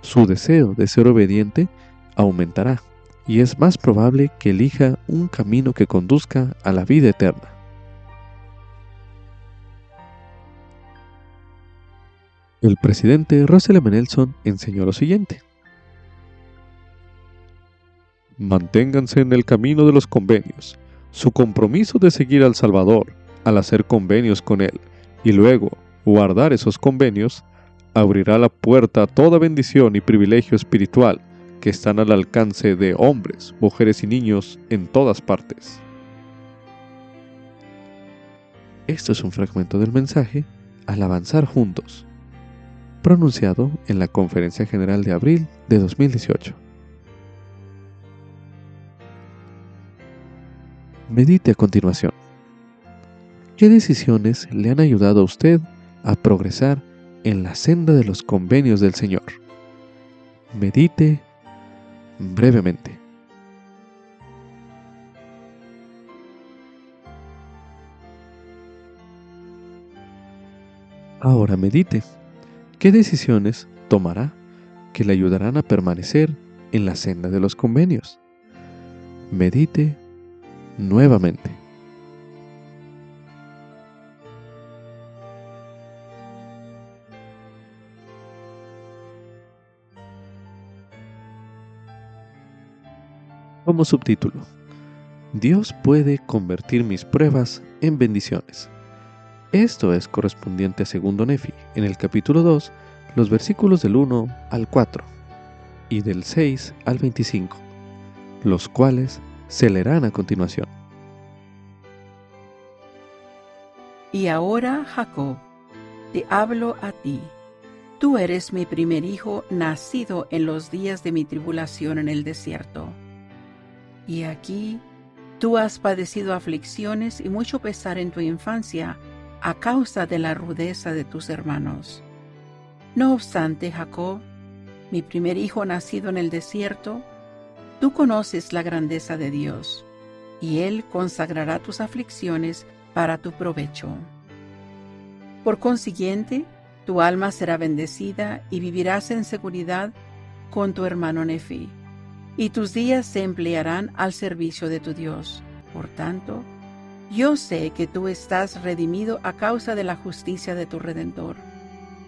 Su deseo de ser obediente aumentará y es más probable que elija un camino que conduzca a la vida eterna. El presidente Russell M. Nelson enseñó lo siguiente. Manténganse en el camino de los convenios. Su compromiso de seguir al Salvador al hacer convenios con Él y luego guardar esos convenios abrirá la puerta a toda bendición y privilegio espiritual que están al alcance de hombres, mujeres y niños en todas partes. Esto es un fragmento del mensaje Al avanzar juntos, pronunciado en la Conferencia General de abril de 2018. Medite a continuación. ¿Qué decisiones le han ayudado a usted a progresar en la senda de los convenios del Señor? Medite brevemente. Ahora medite. ¿Qué decisiones tomará que le ayudarán a permanecer en la senda de los convenios? Medite nuevamente. Como subtítulo, Dios puede convertir mis pruebas en bendiciones. Esto es correspondiente a segundo Nefi, en el capítulo 2, los versículos del 1 al 4 y del 6 al 25, los cuales se leerán a continuación. Y ahora, Jacob, te hablo a ti. Tú eres mi primer hijo nacido en los días de mi tribulación en el desierto. Y aquí, tú has padecido aflicciones y mucho pesar en tu infancia a causa de la rudeza de tus hermanos. No obstante, Jacob, mi primer hijo nacido en el desierto, tú conoces la grandeza de Dios, y Él consagrará tus aflicciones para tu provecho. Por consiguiente, tu alma será bendecida y vivirás en seguridad con tu hermano Nefi, y tus días se emplearán al servicio de tu Dios. Por tanto, yo sé que tú estás redimido a causa de la justicia de tu Redentor,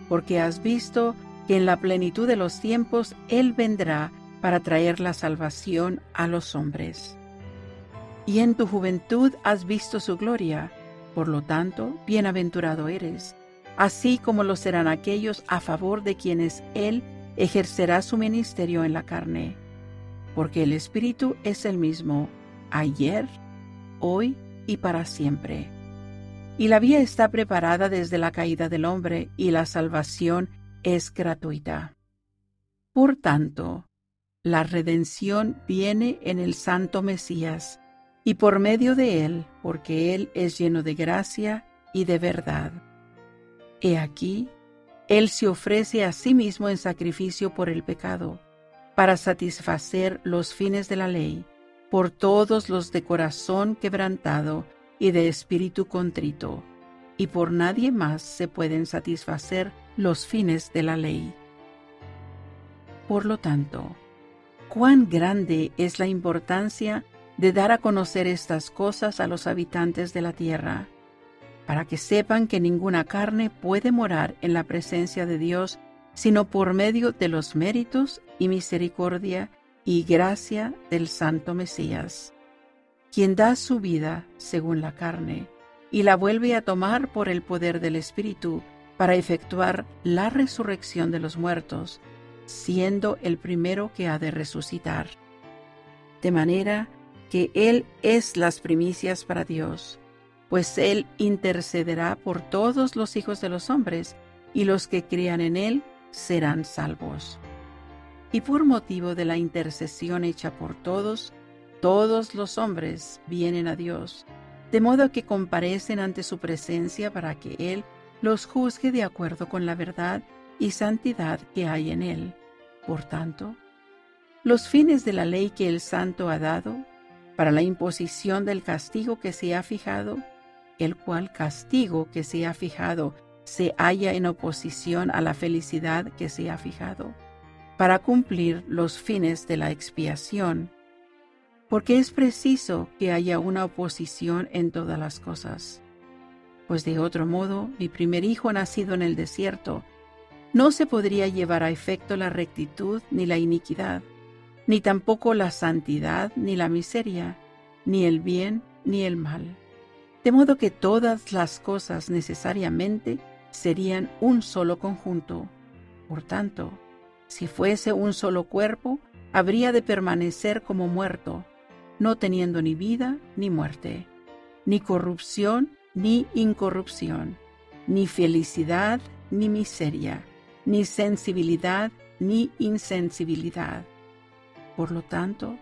porque has visto que en la plenitud de los tiempos Él vendrá para traer la salvación a los hombres. Y en tu juventud has visto su gloria, por lo tanto, bienaventurado eres, así como lo serán aquellos a favor de quienes Él ejercerá su ministerio en la carne, porque el Espíritu es el mismo, ayer, hoy y para siempre. Y la vía está preparada desde la caída del hombre y la salvación es gratuita. Por tanto, la redención viene en el Santo Mesías y por medio de él, porque él es lleno de gracia y de verdad. He aquí, él se ofrece a sí mismo en sacrificio por el pecado, para satisfacer los fines de la ley, por todos los de corazón quebrantado y de espíritu contrito, y por nadie más se pueden satisfacer los fines de la ley. Por lo tanto, cuán grande es la importancia de dar a conocer estas cosas a los habitantes de la tierra, para que sepan que ninguna carne puede morar en la presencia de Dios sino por medio de los méritos y misericordia y gracia del Santo Mesías, quien da su vida según la carne y la vuelve a tomar por el poder del Espíritu para efectuar la resurrección de los muertos, siendo el primero que ha de resucitar. De manera que Él es las primicias para Dios, pues Él intercederá por todos los hijos de los hombres, y los que crean en Él serán salvos. Y por motivo de la intercesión hecha por todos, todos los hombres vienen a Dios, de modo que comparecen ante su presencia para que Él los juzgue de acuerdo con la verdad y santidad que hay en él. Por tanto, los fines de la ley que el santo ha dado, para la imposición del castigo que se ha fijado, el cual castigo que se ha fijado se halla en oposición a la felicidad que se ha fijado, para cumplir los fines de la expiación, porque es preciso que haya una oposición en todas las cosas pues de otro modo mi primer hijo nacido en el desierto no se podría llevar a efecto la rectitud ni la iniquidad, ni tampoco la santidad ni la miseria, ni el bien ni el mal. De modo que todas las cosas necesariamente serían un solo conjunto. Por tanto, si fuese un solo cuerpo, habría de permanecer como muerto, no teniendo ni vida ni muerte, ni corrupción ni incorrupción, ni felicidad, ni miseria, ni sensibilidad, ni insensibilidad. Por lo tanto,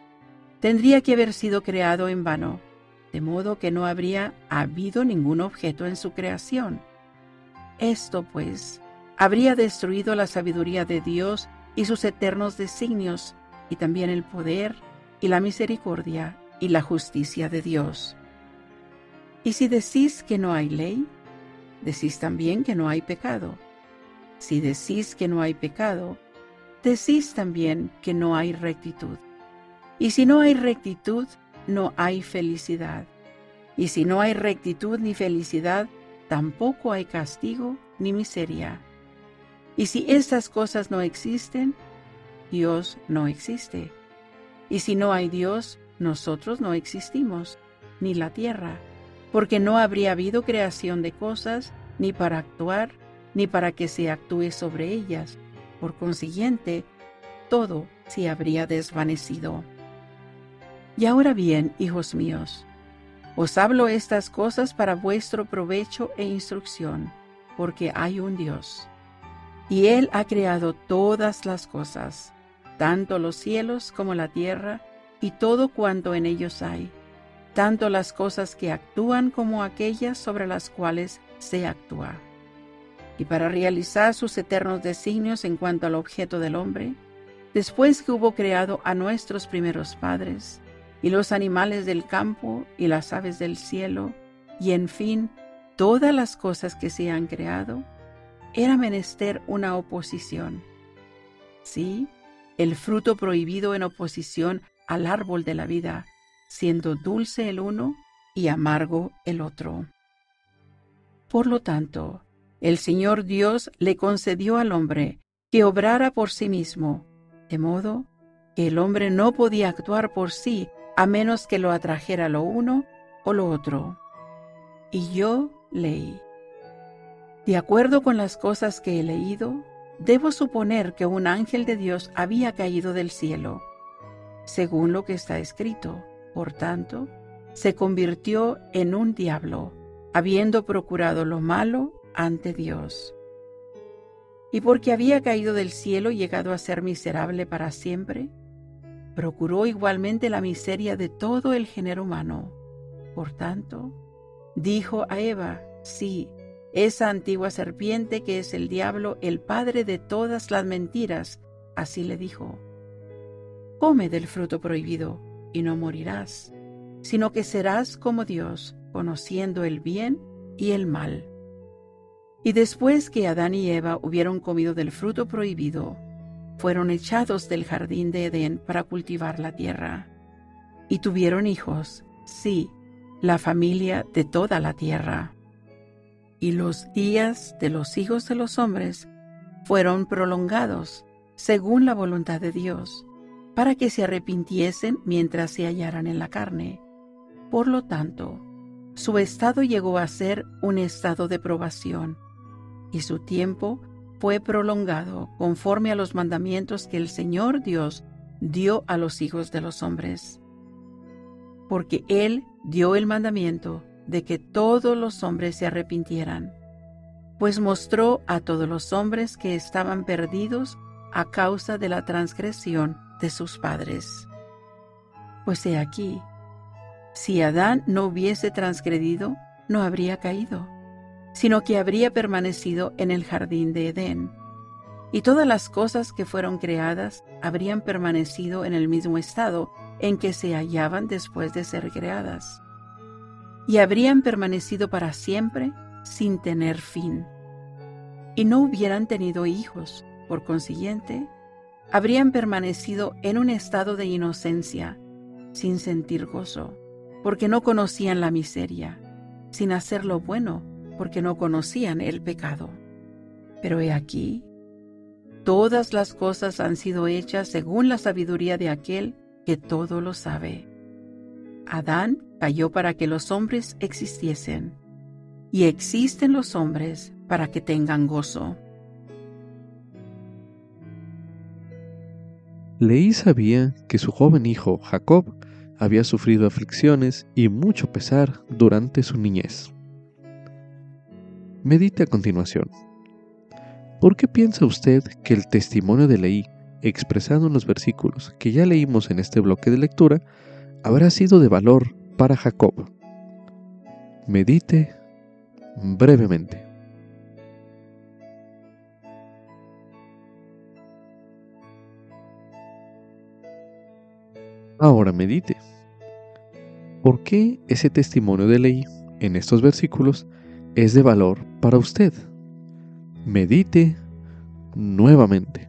tendría que haber sido creado en vano, de modo que no habría habido ningún objeto en su creación. Esto, pues, habría destruido la sabiduría de Dios y sus eternos designios, y también el poder y la misericordia y la justicia de Dios. Y si decís que no hay ley, decís también que no hay pecado. Si decís que no hay pecado, decís también que no hay rectitud. Y si no hay rectitud, no hay felicidad. Y si no hay rectitud ni felicidad, tampoco hay castigo ni miseria. Y si estas cosas no existen, Dios no existe. Y si no hay Dios, nosotros no existimos, ni la tierra, porque no habría habido creación de cosas, ni para actuar, ni para que se actúe sobre ellas. Por consiguiente, todo se habría desvanecido. Y ahora bien, hijos míos, os hablo estas cosas para vuestro provecho e instrucción, porque hay un Dios. Y Él ha creado todas las cosas, tanto los cielos como la tierra, y todo cuanto en ellos hay, tanto las cosas que actúan como aquellas sobre las cuales se actúa. Y para realizar sus eternos designios en cuanto al objeto del hombre, después que hubo creado a nuestros primeros padres, y los animales del campo y las aves del cielo, y en fin, todas las cosas que se han creado, era menester una oposición. Sí, el fruto prohibido en oposición al árbol de la vida, siendo dulce el uno y amargo el otro. Por lo tanto, el Señor Dios le concedió al hombre que obrara por sí mismo, de modo que el hombre no podía actuar por sí a menos que lo atrajera lo uno o lo otro. Y yo leí. De acuerdo con las cosas que he leído, debo suponer que un ángel de Dios había caído del cielo, según lo que está escrito. Por tanto, se convirtió en un diablo, habiendo procurado lo malo ante Dios. Y porque había caído del cielo y llegado a ser miserable para siempre, procuró igualmente la miseria de todo el género humano. Por tanto, dijo a Eva, sí, esa antigua serpiente que es el diablo, el padre de todas las mentiras, así le dijo, come del fruto prohibido y no morirás, sino que serás como Dios, conociendo el bien y el mal. Y después que Adán y Eva hubieron comido del fruto prohibido, fueron echados del jardín de Edén para cultivar la tierra. Y tuvieron hijos, sí, la familia de toda la tierra. Y los días de los hijos de los hombres fueron prolongados, según la voluntad de Dios, para que se arrepintiesen mientras se hallaran en la carne. Por lo tanto, su estado llegó a ser un estado de probación, y su tiempo fue prolongado conforme a los mandamientos que el Señor Dios dio a los hijos de los hombres. Porque Él dio el mandamiento de que todos los hombres se arrepintieran, pues mostró a todos los hombres que estaban perdidos a causa de la transgresión de sus padres. Pues he aquí, si Adán no hubiese transgredido, no habría caído sino que habría permanecido en el jardín de Edén. Y todas las cosas que fueron creadas habrían permanecido en el mismo estado en que se hallaban después de ser creadas. Y habrían permanecido para siempre sin tener fin. Y no hubieran tenido hijos, por consiguiente, habrían permanecido en un estado de inocencia, sin sentir gozo, porque no conocían la miseria, sin hacer lo bueno, porque no conocían el pecado. Pero he aquí, todas las cosas han sido hechas según la sabiduría de aquel que todo lo sabe. Adán cayó para que los hombres existiesen, y existen los hombres para que tengan gozo. Leí sabía que su joven hijo Jacob había sufrido aflicciones y mucho pesar durante su niñez. Medite a continuación. ¿Por qué piensa usted que el testimonio de Leí, expresado en los versículos que ya leímos en este bloque de lectura, habrá sido de valor para Jacob? Medite brevemente. Ahora medite. ¿Por qué ese testimonio de Leí en estos versículos es de valor para usted. Medite nuevamente.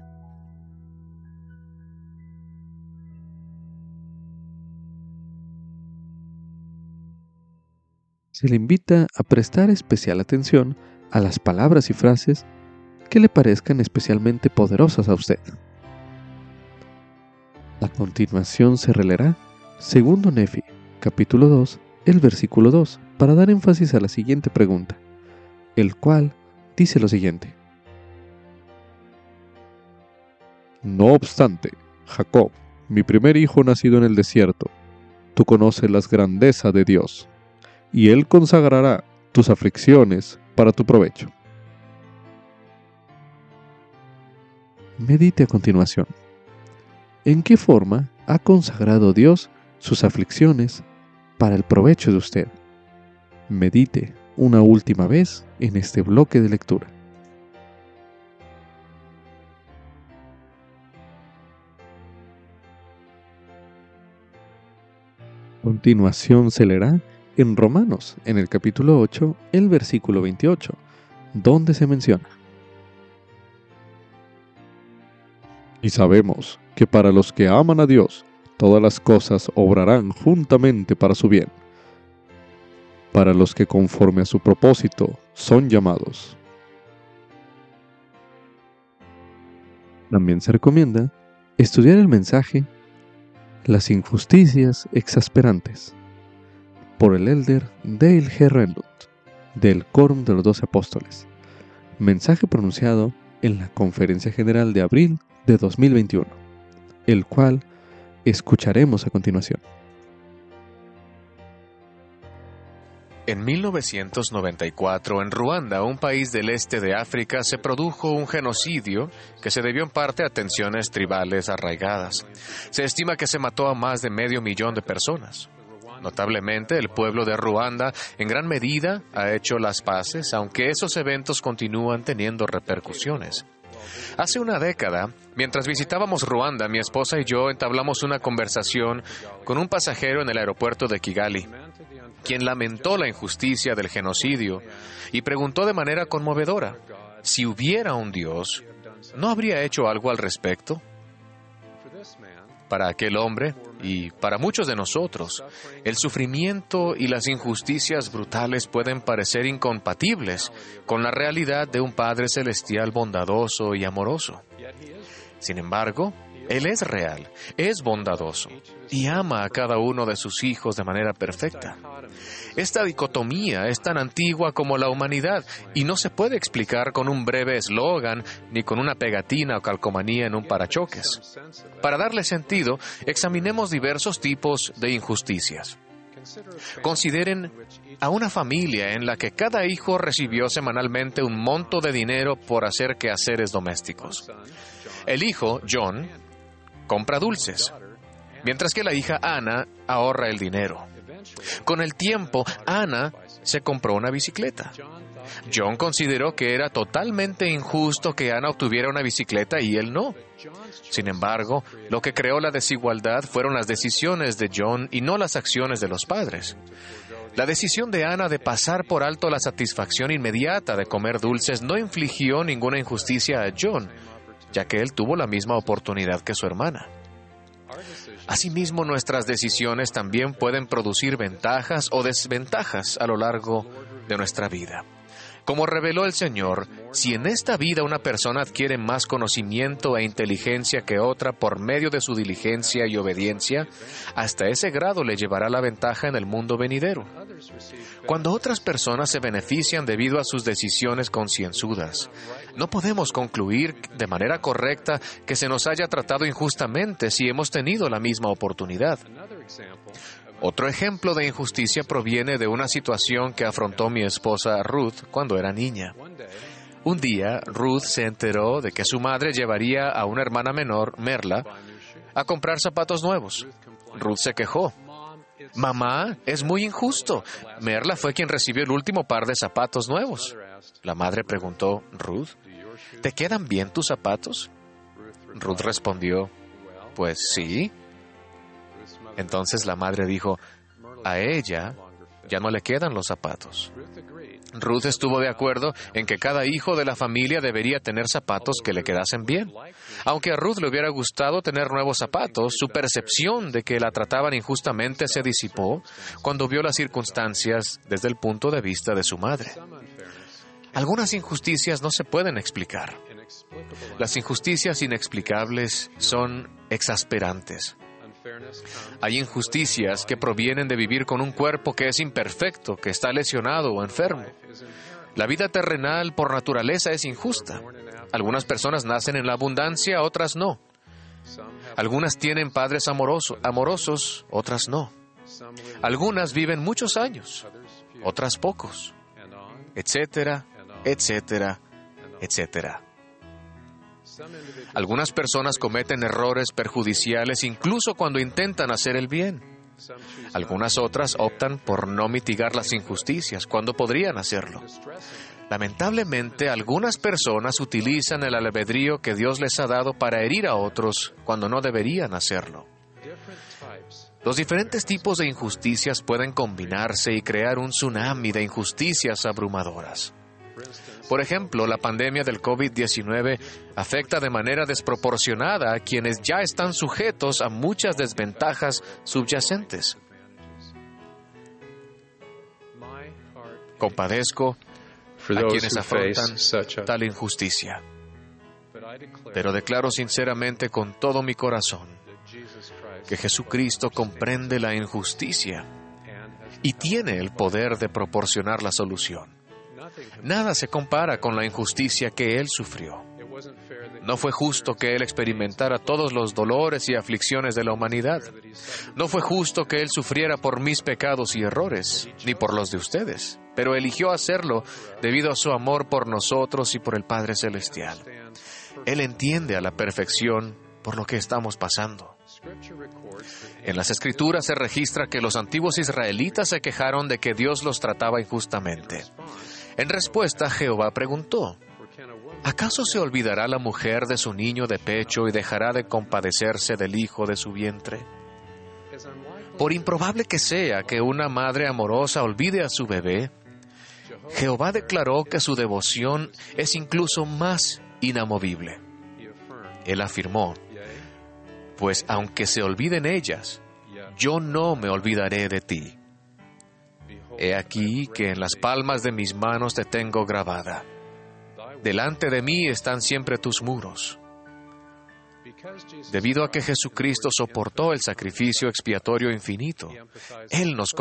Se le invita a prestar especial atención a las palabras y frases que le parezcan especialmente poderosas a usted. A continuación se releerá segundo Nefi, capítulo 2, el versículo 2, para dar énfasis a la siguiente pregunta, el cual dice lo siguiente. No obstante, Jacob, mi primer hijo nacido en el desierto, tú conoces las grandezas de Dios, y Él consagrará tus aflicciones para tu provecho. Medite a continuación. ¿En qué forma ha consagrado Dios sus aflicciones para el provecho de usted? Medite una última vez en este bloque de lectura. Continuación se leerá en Romanos, en el capítulo 8, el versículo 28, donde se menciona. Y sabemos que para los que aman a Dios, todas las cosas obrarán juntamente para su bien, para los que conforme a su propósito son llamados. También se recomienda estudiar el mensaje Las injusticias exasperantes por el elder Dale G. Renlund del Quórum de los Doce Apóstoles, mensaje pronunciado en la Conferencia General de abril de 2021, el cual escucharemos a continuación. En 1994, en Ruanda, un país del este de África, se produjo un genocidio que se debió en parte a tensiones tribales arraigadas. Se estima que se mató a más de medio millón de personas. Notablemente, el pueblo de Ruanda en gran medida ha hecho las paces, aunque esos eventos continúan teniendo repercusiones. Hace una década, mientras visitábamos Ruanda, mi esposa y yo entablamos una conversación con un pasajero en el aeropuerto de Kigali, quien lamentó la injusticia del genocidio y preguntó de manera conmovedora, si hubiera un Dios, ¿no habría hecho algo al respecto? Para aquel hombre, y para muchos de nosotros, el sufrimiento y las injusticias brutales pueden parecer incompatibles con la realidad de un Padre Celestial bondadoso y amoroso. Sin embargo, Él es real, es bondadoso y ama a cada uno de sus hijos de manera perfecta. Esta dicotomía es tan antigua como la humanidad y no se puede explicar con un breve eslogan ni con una pegatina o calcomanía en un parachoques. Para darle sentido, examinemos diversos tipos de injusticias. Consideren a una familia en la que cada hijo recibió semanalmente un monto de dinero por hacer quehaceres domésticos. El hijo, John, compra dulces, mientras que la hija Ana ahorra el dinero. Con el tiempo, Ana se compró una bicicleta. John consideró que era totalmente injusto que Ana obtuviera una bicicleta y él no. Sin embargo, lo que creó la desigualdad fueron las decisiones de John y no las acciones de los padres. La decisión de Ana de pasar por alto la satisfacción inmediata de comer dulces no infligió ninguna injusticia a John, ya que él tuvo la misma oportunidad que su hermana. Asimismo, nuestras decisiones también pueden producir ventajas o desventajas a lo largo de nuestra vida. Como reveló el Señor, si en esta vida una persona adquiere más conocimiento e inteligencia que otra por medio de su diligencia y obediencia, hasta ese grado le llevará la ventaja en el mundo venidero. Cuando otras personas se benefician debido a sus decisiones concienzudas, no podemos concluir de manera correcta que se nos haya tratado injustamente si hemos tenido la misma oportunidad. Otro ejemplo de injusticia proviene de una situación que afrontó mi esposa Ruth cuando era niña. Un día, Ruth se enteró de que su madre llevaría a una hermana menor, Merla, a comprar zapatos nuevos. Ruth se quejó. Mamá, es muy injusto. Merla fue quien recibió el último par de zapatos nuevos. La madre preguntó, Ruth, ¿te quedan bien tus zapatos? Ruth respondió, pues sí. Entonces la madre dijo, a ella ya no le quedan los zapatos. Ruth estuvo de acuerdo en que cada hijo de la familia debería tener zapatos que le quedasen bien. Aunque a Ruth le hubiera gustado tener nuevos zapatos, su percepción de que la trataban injustamente se disipó cuando vio las circunstancias desde el punto de vista de su madre. Algunas injusticias no se pueden explicar. Las injusticias inexplicables son exasperantes. Hay injusticias que provienen de vivir con un cuerpo que es imperfecto, que está lesionado o enfermo. La vida terrenal por naturaleza es injusta. Algunas personas nacen en la abundancia, otras no. Algunas tienen padres amorosos, otras no. Algunas viven muchos años, otras pocos, etcétera, etcétera, etcétera. Algunas personas cometen errores perjudiciales incluso cuando intentan hacer el bien. Algunas otras optan por no mitigar las injusticias cuando podrían hacerlo. Lamentablemente, algunas personas utilizan el albedrío que Dios les ha dado para herir a otros cuando no deberían hacerlo. Los diferentes tipos de injusticias pueden combinarse y crear un tsunami de injusticias abrumadoras. Por ejemplo, la pandemia del COVID-19 afecta de manera desproporcionada a quienes ya están sujetos a muchas desventajas subyacentes. Compadezco a quienes afrontan tal injusticia. Pero declaro sinceramente con todo mi corazón que Jesucristo comprende la injusticia y tiene el poder de proporcionar la solución. Nada se compara con la injusticia que Él sufrió. No fue justo que Él experimentara todos los dolores y aflicciones de la humanidad. No fue justo que Él sufriera por mis pecados y errores, ni por los de ustedes, pero eligió hacerlo debido a su amor por nosotros y por el Padre Celestial. Él entiende a la perfección por lo que estamos pasando. En las escrituras se registra que los antiguos israelitas se quejaron de que Dios los trataba injustamente. En respuesta, Jehová preguntó, ¿acaso se olvidará la mujer de su niño de pecho y dejará de compadecerse del hijo de su vientre? Por improbable que sea que una madre amorosa olvide a su bebé, Jehová declaró que su devoción es incluso más inamovible. Él afirmó, pues aunque se olviden ellas, yo no me olvidaré de ti. He aquí que en las palmas de mis manos te tengo grabada. Delante de mí están siempre tus muros. Debido a que Jesucristo soportó el sacrificio expiatorio infinito, Él nos,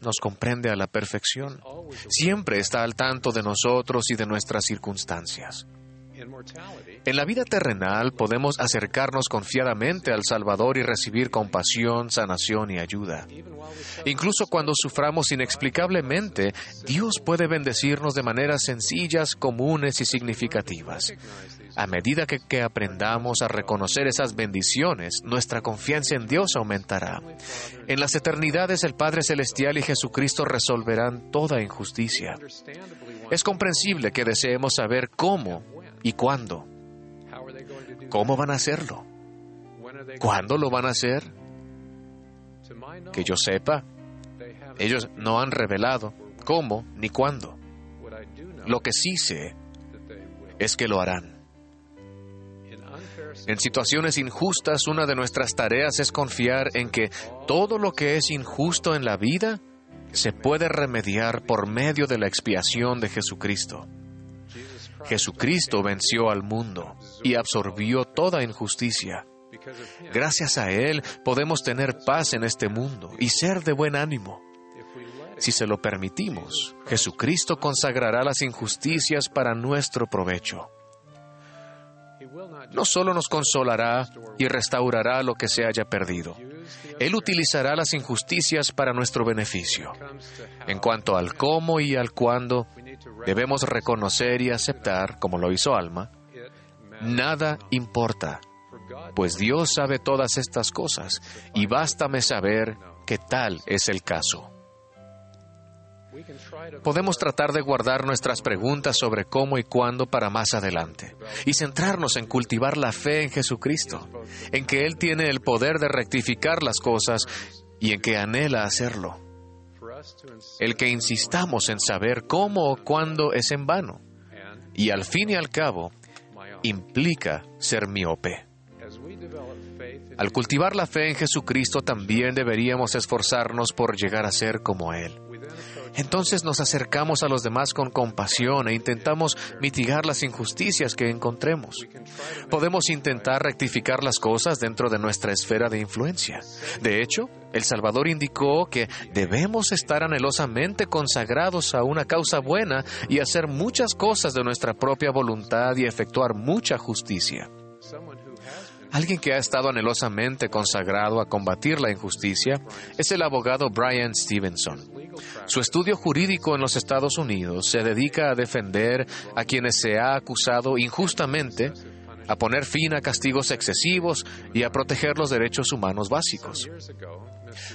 nos, comprende a la perfección. Siempre está al tanto de nosotros y de nuestras circunstancias. En la vida terrenal podemos acercarnos confiadamente al Salvador y recibir compasión, sanación y ayuda. Incluso cuando suframos inexplicablemente, Dios puede bendecirnos de maneras sencillas, comunes y significativas. A medida que, aprendamos a reconocer esas bendiciones, nuestra confianza en Dios aumentará. En las eternidades el Padre Celestial y Jesucristo resolverán toda injusticia. Es comprensible que deseemos saber cómo y cuándo. ¿Cómo van a hacerlo? ¿Cuándo lo van a hacer? Que yo sepa, ellos no han revelado cómo ni cuándo. Lo que sí sé es que lo harán. En situaciones injustas, una de nuestras tareas es confiar en que todo lo que es injusto en la vida se puede remediar por medio de la expiación de Jesucristo. Jesucristo venció al mundo y absorbió toda injusticia. Gracias a Él podemos tener paz en este mundo y ser de buen ánimo. Si se lo permitimos, Jesucristo consagrará las injusticias para nuestro provecho. No solo nos consolará y restaurará lo que se haya perdido, Él utilizará las injusticias para nuestro beneficio. En cuanto al cómo y al cuándo, debemos reconocer y aceptar, como lo hizo Alma, nada importa, pues Dios sabe todas estas cosas y bástame saber que tal es el caso. Podemos tratar de guardar nuestras preguntas sobre cómo y cuándo para más adelante y centrarnos en cultivar la fe en Jesucristo, en que Él tiene el poder de rectificar las cosas y en que anhela hacerlo. El que insistamos en saber cómo o cuándo es en vano, y al fin y al cabo implica ser miope. Al cultivar la fe en Jesucristo también deberíamos esforzarnos por llegar a ser como Él. Entonces nos acercamos a los demás con compasión e intentamos mitigar las injusticias que encontremos. Podemos intentar rectificar las cosas dentro de nuestra esfera de influencia. De hecho, el Salvador indicó que debemos estar anhelosamente consagrados a una causa buena y hacer muchas cosas de nuestra propia voluntad y efectuar mucha justicia. Alguien que ha estado anhelosamente consagrado a combatir la injusticia es el abogado Brian Stevenson. Su estudio jurídico en los Estados Unidos se dedica a defender a quienes se ha acusado injustamente, a poner fin a castigos excesivos y a proteger los derechos humanos básicos.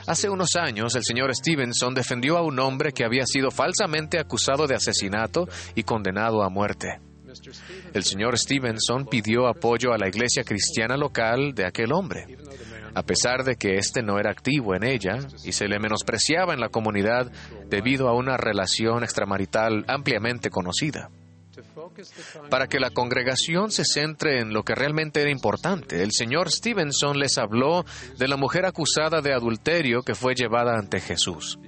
Hace unos años, el señor Stevenson defendió a un hombre que había sido falsamente acusado de asesinato y condenado a muerte. El señor Stevenson pidió apoyo a la iglesia cristiana local de aquel hombre, a pesar de que éste no era activo en ella y se le menospreciaba en la comunidad debido a una relación extramarital ampliamente conocida. Para que la congregación se centre en lo que realmente era importante, el señor Stevenson les habló de la mujer acusada de adulterio que fue llevada ante Jesús.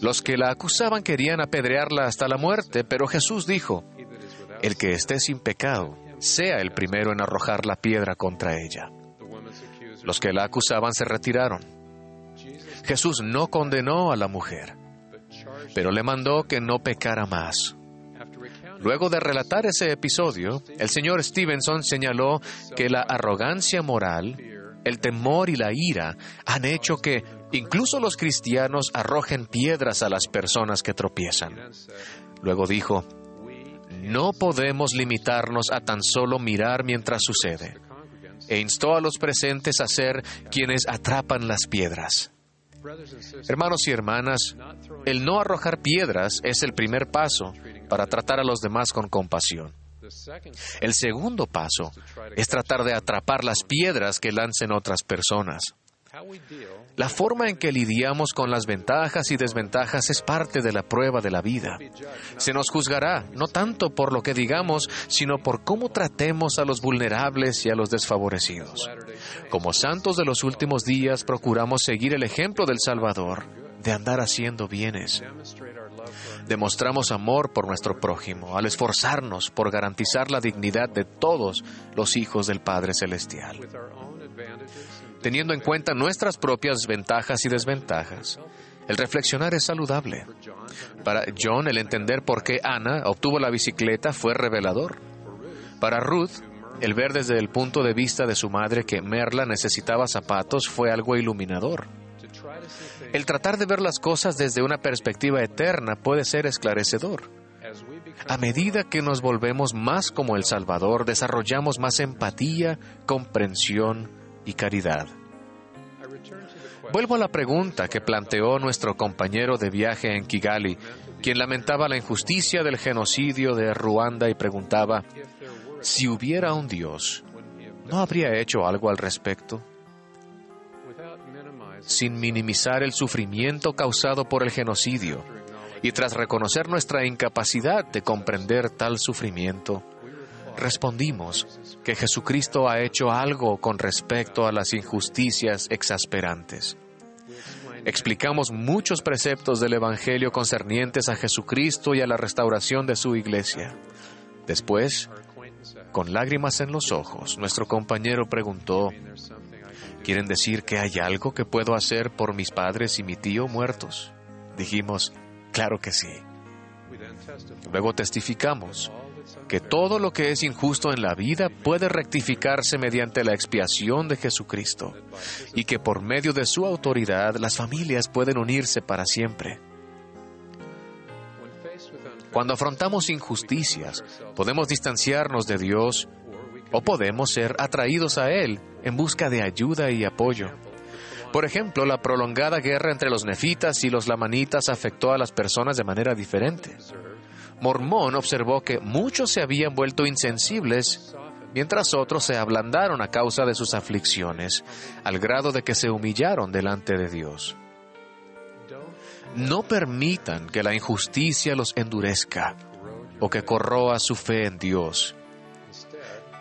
Los que la acusaban querían apedrearla hasta la muerte, pero Jesús dijo, el que esté sin pecado, sea el primero en arrojar la piedra contra ella. Los que la acusaban se retiraron. Jesús no condenó a la mujer, pero le mandó que no pecara más. Luego de relatar ese episodio, el señor Stevenson señaló que la arrogancia moral, el temor y la ira han hecho que incluso los cristianos arrojen piedras a las personas que tropiezan. Luego dijo, no podemos limitarnos a tan solo mirar mientras sucede. E instó a los presentes a ser quienes atrapan las piedras. Hermanos y hermanas, el no arrojar piedras es el primer paso para tratar a los demás con compasión. El segundo paso es tratar de atrapar las piedras que lancen otras personas. La forma en que lidiamos con las ventajas y desventajas es parte de la prueba de la vida. Se nos juzgará no tanto por lo que digamos, sino por cómo tratemos a los vulnerables y a los desfavorecidos. Como santos de los últimos días procuramos seguir el ejemplo del Salvador, de andar haciendo bienes. Demostramos amor por nuestro prójimo al esforzarnos por garantizar la dignidad de todos los hijos del Padre Celestial teniendo en cuenta nuestras propias ventajas y desventajas. El reflexionar es saludable. Para John, el entender por qué Ana obtuvo la bicicleta fue revelador. Para Ruth, el ver desde el punto de vista de su madre que Merla necesitaba zapatos fue algo iluminador. El tratar de ver las cosas desde una perspectiva eterna puede ser esclarecedor. A medida que nos volvemos más como el Salvador, desarrollamos más empatía, comprensión, y caridad. Vuelvo a la pregunta que planteó nuestro compañero de viaje en Kigali, quien lamentaba la injusticia del genocidio de Ruanda y preguntaba, si hubiera un Dios, ¿no habría hecho algo al respecto? Sin minimizar el sufrimiento causado por el genocidio y tras reconocer nuestra incapacidad de comprender tal sufrimiento, respondimos que Jesucristo ha hecho algo con respecto a las injusticias exasperantes. Explicamos muchos preceptos del Evangelio concernientes a Jesucristo y a la restauración de su iglesia. Después, con lágrimas en los ojos, nuestro compañero preguntó, ¿quieren decir que hay algo que puedo hacer por mis padres y mi tío muertos? Dijimos, claro que sí. Luego testificamos que todo lo que es injusto en la vida puede rectificarse mediante la expiación de Jesucristo y que por medio de su autoridad las familias pueden unirse para siempre. Cuando afrontamos injusticias, podemos distanciarnos de Dios o podemos ser atraídos a Él en busca de ayuda y apoyo. Por ejemplo, la prolongada guerra entre los nefitas y los lamanitas afectó a las personas de manera diferente. Mormón observó que muchos se habían vuelto insensibles, mientras otros se ablandaron a causa de sus aflicciones, al grado de que se humillaron delante de Dios. No permitan que la injusticia los endurezca o que corroa su fe en Dios.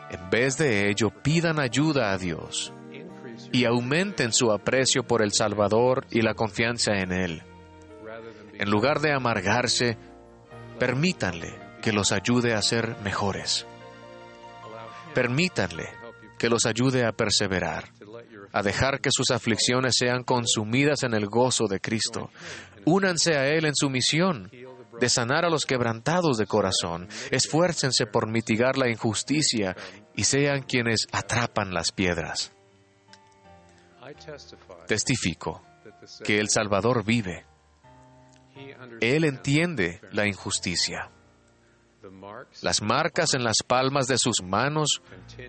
En vez de ello, pidan ayuda a Dios y aumenten su aprecio por el Salvador y la confianza en Él. En lugar de amargarse, permítanle que los ayude a ser mejores. Permítanle que los ayude a perseverar, a dejar que sus aflicciones sean consumidas en el gozo de Cristo. Únanse a Él en su misión de sanar a los quebrantados de corazón. Esfuércense por mitigar la injusticia y sean quienes atrapan las piedras. Testifico que el Salvador vive. Él entiende la injusticia. Las marcas en las palmas de sus manos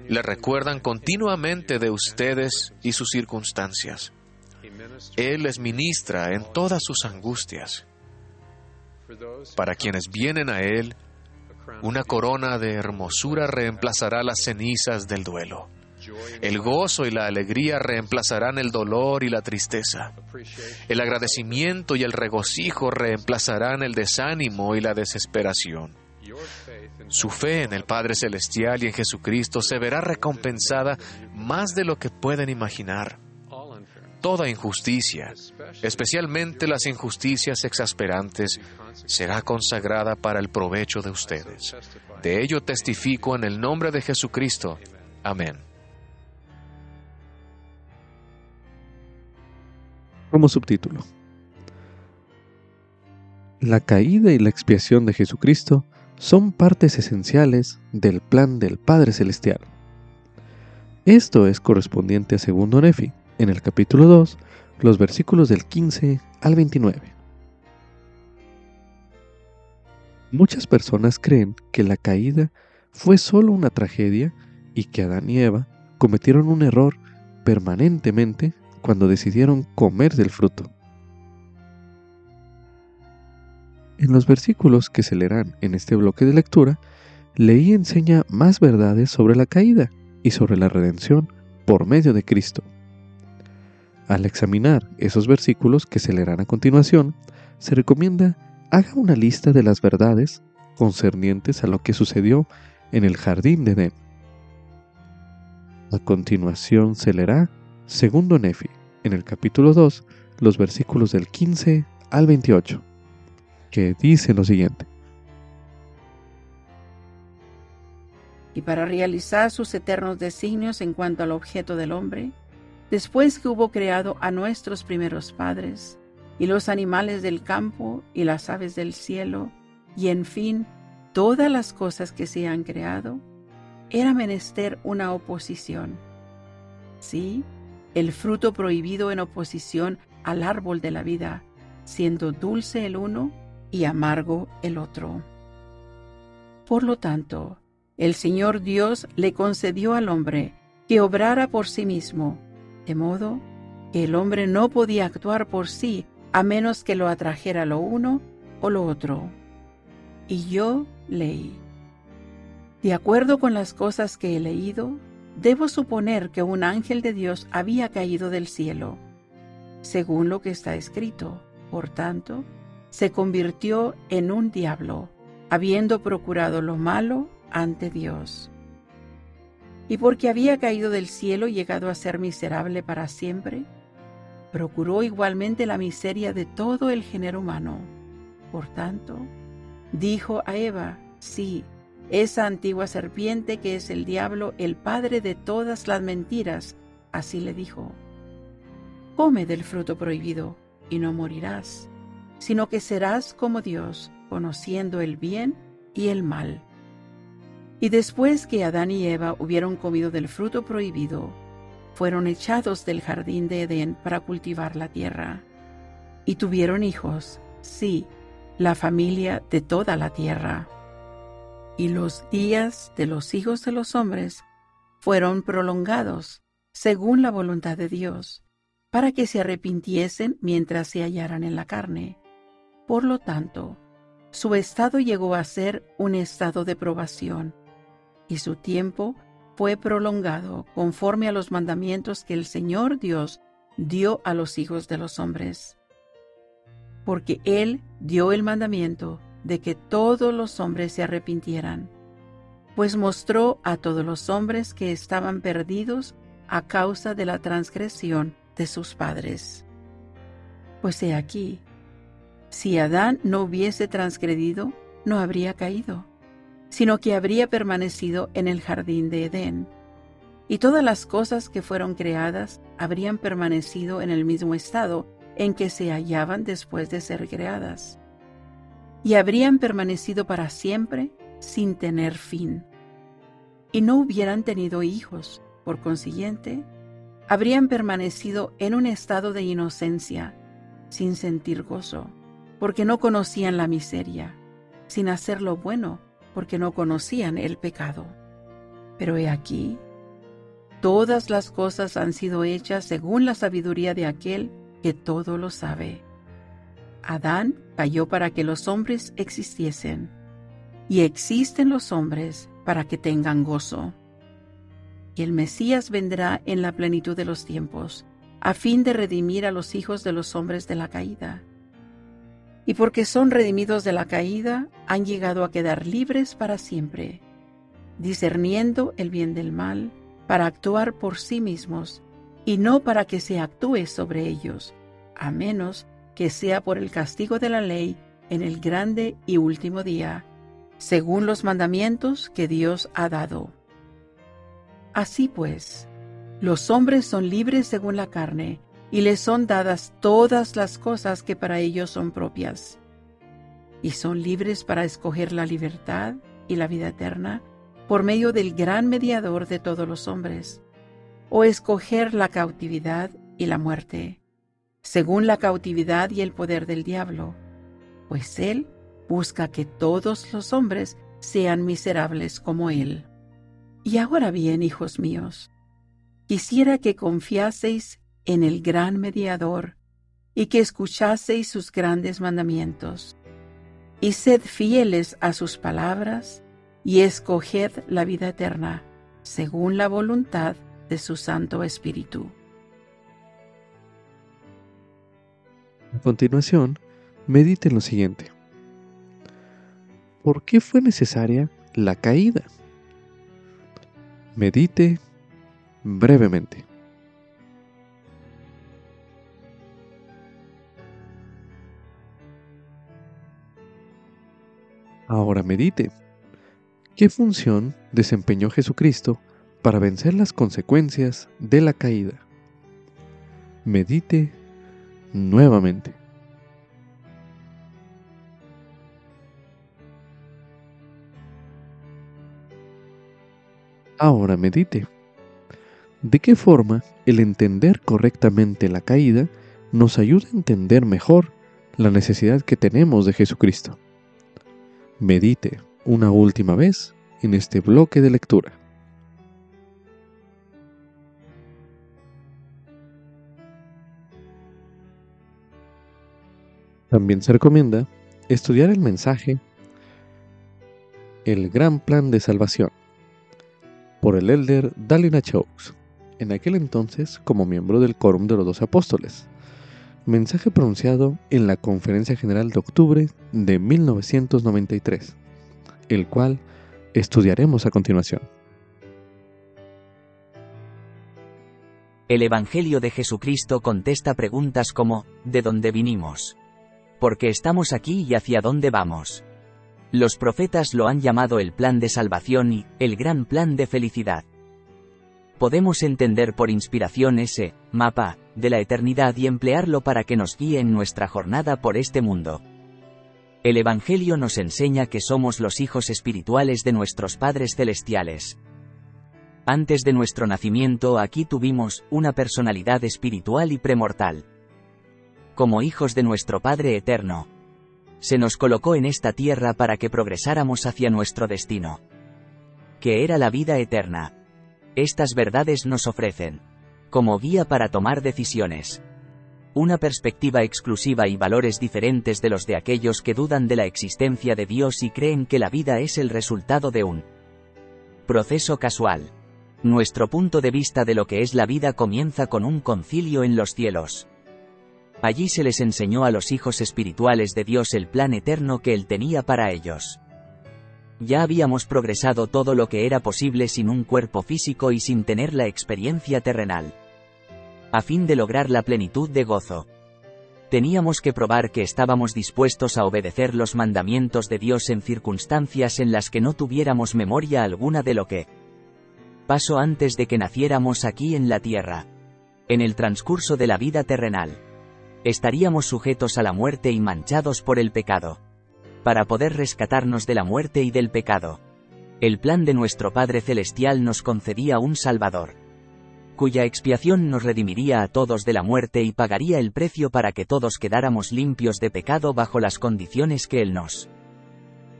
le recuerdan continuamente de ustedes y sus circunstancias. Él les ministra en todas sus angustias. Para quienes vienen a Él, una corona de hermosura reemplazará las cenizas del duelo. El gozo y la alegría reemplazarán el dolor y la tristeza. El agradecimiento y el regocijo reemplazarán el desánimo y la desesperación. Su fe en el Padre Celestial y en Jesucristo se verá recompensada más de lo que pueden imaginar. Toda injusticia, especialmente las injusticias exasperantes, será consagrada para el provecho de ustedes. De ello testifico en el nombre de Jesucristo. Amén. Como subtítulo. La caída y la expiación de Jesucristo son partes esenciales del plan del Padre Celestial. Esto es correspondiente a segundo Nefi, en el capítulo 2, los versículos del 15 al 29. Muchas personas creen que la caída fue solo una tragedia y que Adán y Eva cometieron un error permanentemente cuando decidieron comer del fruto. En los versículos que se leerán en este bloque de lectura, leí enseña más verdades sobre la caída y sobre la redención por medio de Cristo. Al examinar esos versículos que se leerán a continuación, se recomienda haga una lista de las verdades concernientes a lo que sucedió en el jardín de Edén. A continuación se leerá segundo Nefi, en el capítulo 2, los versículos del 15 al 28, que dice lo siguiente. Y para realizar sus eternos designios en cuanto al objeto del hombre, después que hubo creado a nuestros primeros padres, y los animales del campo y las aves del cielo, y en fin, todas las cosas que se han creado, era menester una oposición. Sí, el fruto prohibido en oposición al árbol de la vida, siendo dulce el uno y amargo el otro. Por lo tanto, el Señor Dios le concedió al hombre que obrara por sí mismo, de modo que el hombre no podía actuar por sí a menos que lo atrajera lo uno o lo otro. Y yo leí. De acuerdo con las cosas que he leído, debo suponer que un ángel de Dios había caído del cielo, según lo que está escrito. Por tanto, se convirtió en un diablo, habiendo procurado lo malo ante Dios. Y porque había caído del cielo y llegado a ser miserable para siempre, procuró igualmente la miseria de todo el género humano. Por tanto, dijo a Eva, sí, esa antigua serpiente que es el diablo, el padre de todas las mentiras, así le dijo, come del fruto prohibido y no morirás, sino que serás como Dios, conociendo el bien y el mal. Y después que Adán y Eva hubieron comido del fruto prohibido, fueron echados del jardín de Edén para cultivar la tierra. Y tuvieron hijos, sí, la familia de toda la tierra. Y los días de los hijos de los hombres fueron prolongados, según la voluntad de Dios, para que se arrepintiesen mientras se hallaran en la carne. Por lo tanto, su estado llegó a ser un estado de probación, y su tiempo fue prolongado conforme a los mandamientos que el Señor Dios dio a los hijos de los hombres. porque Él dio el mandamiento de que todos los hombres se arrepintieran, pues mostró a todos los hombres que estaban perdidos a causa de la transgresión de sus padres. Pues he aquí, si Adán no hubiese transgredido, no habría caído, sino que habría permanecido en el jardín de Edén, y todas las cosas que fueron creadas habrían permanecido en el mismo estado en que se hallaban después de ser creadas, y habrían permanecido para siempre sin tener fin. Y no hubieran tenido hijos, por consiguiente, habrían permanecido en un estado de inocencia, sin sentir gozo, porque no conocían la miseria, sin hacer lo bueno, porque no conocían el pecado. Pero he aquí, todas las cosas han sido hechas según la sabiduría de aquel que todo lo sabe. Adán cayó para que los hombres existiesen, y existen los hombres para que tengan gozo. Y el Mesías vendrá en la plenitud de los tiempos, a fin de redimir a los hijos de los hombres de la caída. Y porque son redimidos de la caída, han llegado a quedar libres para siempre, discerniendo el bien del mal, para actuar por sí mismos y no para que se actúe sobre ellos, a menos que sea por el castigo de la ley en el grande y último día, según los mandamientos que Dios ha dado. Así pues, los hombres son libres según la carne, y les son dadas todas las cosas que para ellos son propias. Y son libres para escoger la libertad y la vida eterna por medio del gran mediador de todos los hombres, o escoger la cautividad y la muerte, según la cautividad y el poder del diablo, pues él busca que todos los hombres sean miserables como él. Y ahora bien, hijos míos, quisiera que confiaseis en el gran mediador y que escuchaseis sus grandes mandamientos, y sed fieles a sus palabras, y escoged la vida eterna, según la voluntad de su Santo Espíritu. A continuación, medite en lo siguiente. ¿Por qué fue necesaria la caída? Medite brevemente. Ahora medite. ¿Qué función desempeñó Jesucristo para vencer las consecuencias de la caída. Medite nuevamente. Ahora medite. ¿De qué forma el entender correctamente la caída nos ayuda a entender mejor la necesidad que tenemos de Jesucristo? Medite una última vez en este bloque de lectura. También se recomienda estudiar el mensaje El Gran Plan de Salvación por el elder Dalina Chokes, en aquel entonces como miembro del Quórum de los Doce Apóstoles. Mensaje pronunciado en la Conferencia General de octubre de 1993, el cual estudiaremos a continuación. El Evangelio de Jesucristo contesta preguntas como, ¿de dónde vinimos? Porque estamos aquí y hacia dónde vamos. Los profetas lo han llamado el plan de salvación y el gran plan de felicidad. Podemos entender por inspiración ese mapa de la eternidad y emplearlo para que nos guíe en nuestra jornada por este mundo. El Evangelio nos enseña que somos los hijos espirituales de nuestros padres celestiales. Antes de nuestro nacimiento aquí tuvimos una personalidad espiritual y premortal como hijos de nuestro Padre Eterno. Se nos colocó en esta tierra para que progresáramos hacia nuestro destino. Que era la vida eterna. Estas verdades nos ofrecen, como guía para tomar decisiones, una perspectiva exclusiva y valores diferentes de los de aquellos que dudan de la existencia de Dios y creen que la vida es el resultado de un proceso casual. Nuestro punto de vista de lo que es la vida comienza con un concilio en los cielos Allí se les enseñó a los hijos espirituales de Dios el plan eterno que Él tenía para ellos. Ya habíamos progresado todo lo que era posible sin un cuerpo físico y sin tener la experiencia terrenal. A fin de lograr la plenitud de gozo. Teníamos que probar que estábamos dispuestos a obedecer los mandamientos de Dios en circunstancias en las que no tuviéramos memoria alguna de lo que pasó antes de que naciéramos aquí en la tierra. En el transcurso de la vida terrenal. Estaríamos sujetos a la muerte y manchados por el pecado para poder rescatarnos de la muerte y del pecado. El plan de nuestro Padre Celestial nos concedía un Salvador, cuya expiación nos redimiría a todos de la muerte y pagaría el precio para que todos quedáramos limpios de pecado bajo las condiciones que Él nos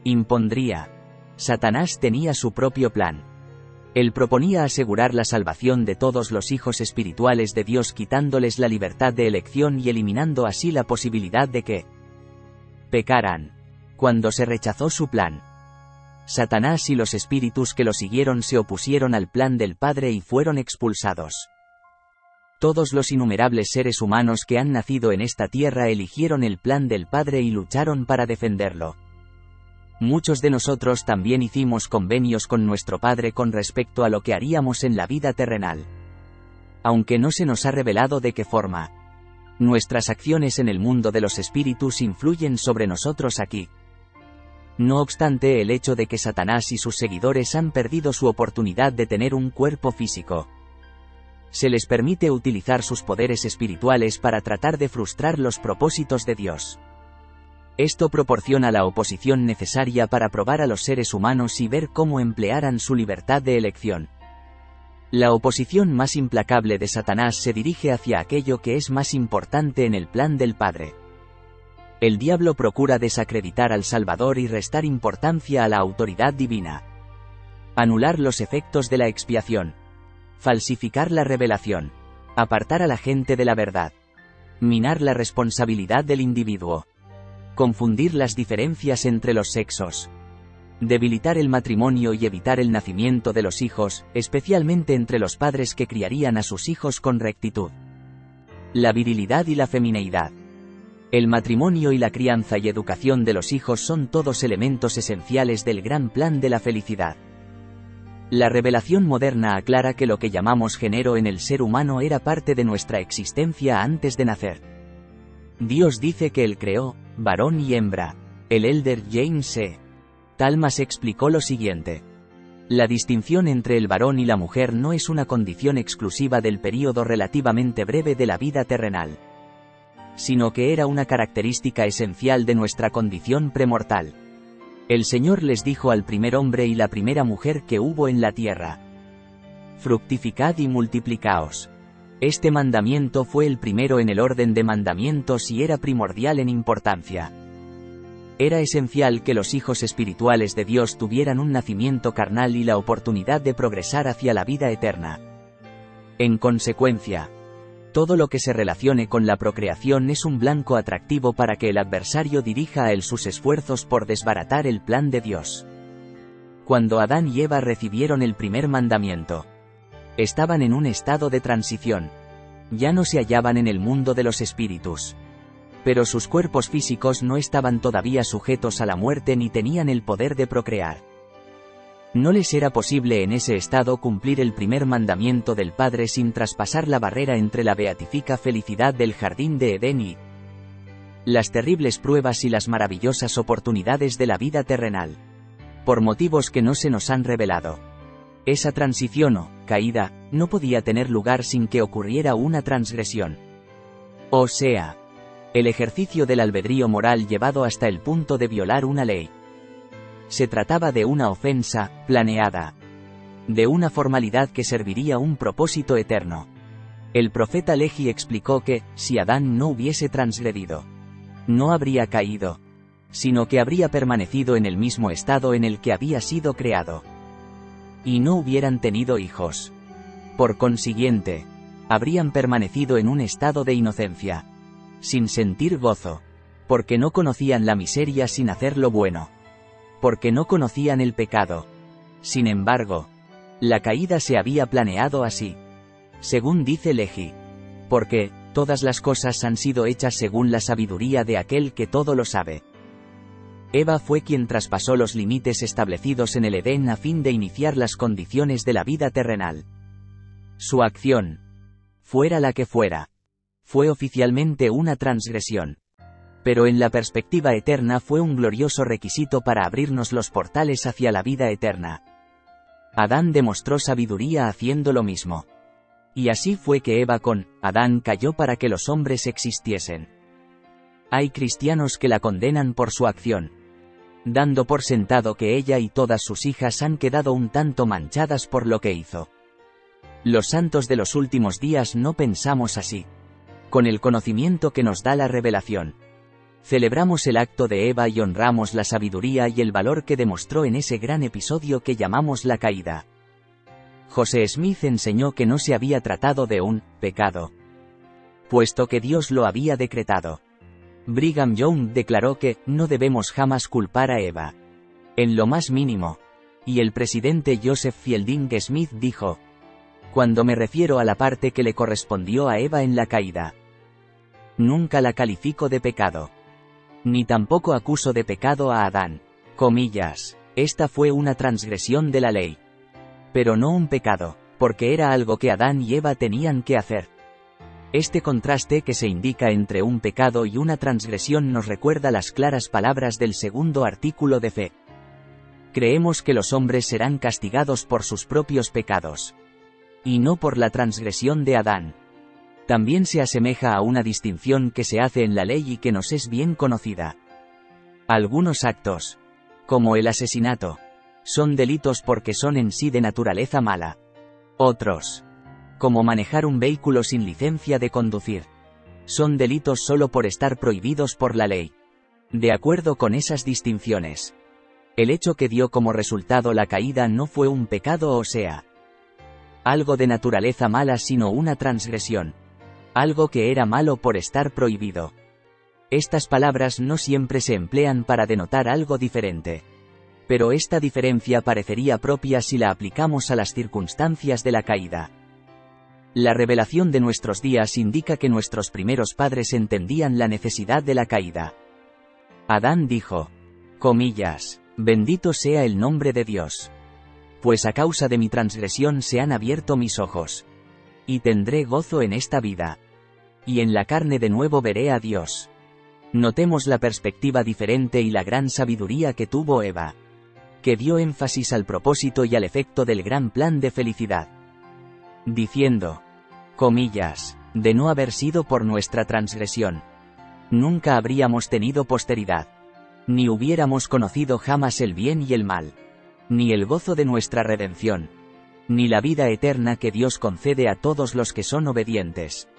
impondría. Satanás tenía su propio plan. Él proponía asegurar la salvación de todos los hijos espirituales de Dios quitándoles la libertad de elección y eliminando así la posibilidad de que pecaran cuando se rechazó su plan. Satanás y los espíritus que lo siguieron se opusieron al plan del Padre y fueron expulsados. Todos los innumerables seres humanos que han nacido en esta tierra eligieron el plan del Padre y lucharon para defenderlo. Muchos de nosotros también hicimos convenios con nuestro Padre con respecto a lo que haríamos en la vida terrenal. Aunque no se nos ha revelado de qué forma. Nuestras acciones en el mundo de los espíritus influyen sobre nosotros aquí. No obstante el hecho de que Satanás y sus seguidores han perdido su oportunidad de tener un cuerpo físico. Se les permite utilizar sus poderes espirituales para tratar de frustrar los propósitos de Dios. Esto proporciona la oposición necesaria para probar a los seres humanos y ver cómo emplearan su libertad de elección. La oposición más implacable de Satanás se dirige hacia aquello que es más importante en el plan del Padre el diablo procura desacreditar al Salvador y restar importancia a la autoridad divina. Anular los efectos de la expiación. Falsificar la revelación. Apartar a la gente de la verdad. Minar la responsabilidad del individuo. Confundir las diferencias entre los sexos. Debilitar el matrimonio y evitar el nacimiento de los hijos, especialmente entre los padres que criarían a sus hijos con rectitud. La virilidad y la femineidad el matrimonio y la crianza y educación de los hijos son todos elementos esenciales del gran plan de la felicidad. La revelación moderna aclara que lo que llamamos género en el ser humano era parte de nuestra existencia antes de nacer. Dios dice que Él creó, varón y hembra. El elder James E. Talmas explicó lo siguiente. La distinción entre el varón y la mujer no es una condición exclusiva del período relativamente breve de la vida terrenal sino que era una característica esencial de nuestra condición premortal. El Señor les dijo al primer hombre y la primera mujer que hubo en la tierra. Fructificad y multiplicaos. Este mandamiento fue el primero en el orden de mandamientos y era primordial en importancia. Era esencial que los hijos espirituales de Dios tuvieran un nacimiento carnal y la oportunidad de progresar hacia la vida eterna. En consecuencia, todo lo que se relacione con la procreación es un blanco atractivo para que el adversario dirija a él sus esfuerzos por desbaratar el plan de Dios. Cuando Adán y Eva recibieron el primer mandamiento, estaban en un estado de transición. Ya no se hallaban en el mundo de los espíritus. Pero sus cuerpos físicos no estaban todavía sujetos a la muerte ni tenían el poder de procrear. No les era posible en ese estado cumplir el primer mandamiento del Padre sin traspasar la barrera entre la beatifica felicidad del jardín de Edén y las terribles pruebas y las maravillosas oportunidades de la vida terrenal. Por motivos que no se nos han revelado. Esa transición o caída no podía tener lugar sin que ocurriera una transgresión. O sea, el ejercicio del albedrío moral llevado hasta el punto de violar una ley. Se trataba de una ofensa, planeada. De una formalidad que serviría un propósito eterno. El profeta Lehi explicó que, si Adán no hubiese transgredido, no habría caído, sino que habría permanecido en el mismo estado en el que había sido creado. Y no hubieran tenido hijos. Por consiguiente, habrían permanecido en un estado de inocencia, sin sentir gozo, porque no conocían la miseria sin hacer lo bueno porque no conocían el pecado. Sin embargo, la caída se había planeado así. Según dice Leji. Porque, Todas las cosas han sido hechas según la sabiduría de aquel que todo lo sabe. Eva fue quien traspasó los límites establecidos en el Edén a fin de iniciar las condiciones de la vida terrenal. Su acción, fuera la que fuera, fue oficialmente una transgresión. Pero en la perspectiva eterna fue un glorioso requisito para abrirnos los portales hacia la vida eterna. Adán demostró sabiduría haciendo lo mismo. Y así fue que Eva con Adán cayó para que los hombres existiesen. Hay cristianos que la condenan por su acción, dando por sentado que ella y todas sus hijas han quedado un tanto manchadas por lo que hizo. Los santos de los últimos días no pensamos así. Con el conocimiento que nos da la revelación. Celebramos el acto de Eva y honramos la sabiduría y el valor que demostró en ese gran episodio que llamamos la caída. José Smith enseñó que no se había tratado de un pecado, puesto que Dios lo había decretado. Brigham Young declaró que no debemos jamás culpar a Eva. En lo más mínimo. Y el presidente Joseph Fielding Smith dijo, cuando me refiero a la parte que le correspondió a Eva en la caída. Nunca la califico de pecado. Ni tampoco acuso de pecado a Adán. Comillas. Esta fue una transgresión de la ley pero no un pecado, porque era algo que Adán y Eva tenían que hacer. Este contraste que se indica entre un pecado y una transgresión nos recuerda las claras palabras del segundo artículo de fe. Creemos que los hombres serán castigados por sus propios pecados. Y no por la transgresión de Adán. También se asemeja a una distinción que se hace en la ley y que nos es bien conocida. Algunos actos, como el asesinato, son delitos porque son en sí de naturaleza mala. Otros, como manejar un vehículo sin licencia de conducir, son delitos solo por estar prohibidos por la ley. De acuerdo con esas distinciones, el hecho que dio como resultado la caída no fue un pecado o sea, algo de naturaleza mala sino una transgresión, algo que era malo por estar prohibido. Estas palabras no siempre se emplean para denotar algo diferente pero esta diferencia parecería propia si la aplicamos a las circunstancias de la caída. La revelación de nuestros días indica que nuestros primeros padres entendían la necesidad de la caída. Adán dijo, comillas, bendito sea el nombre de Dios. Pues a causa de mi transgresión se han abierto mis ojos. Y tendré gozo en esta vida. Y en la carne de nuevo veré a Dios. Notemos la perspectiva diferente y la gran sabiduría que tuvo Eva que dio énfasis al propósito y al efecto del gran plan de felicidad. Diciendo, comillas, de no haber sido por nuestra transgresión, nunca habríamos tenido posteridad, ni hubiéramos conocido jamás el bien y el mal, ni el gozo de nuestra redención, ni la vida eterna que Dios concede a todos los que son obedientes.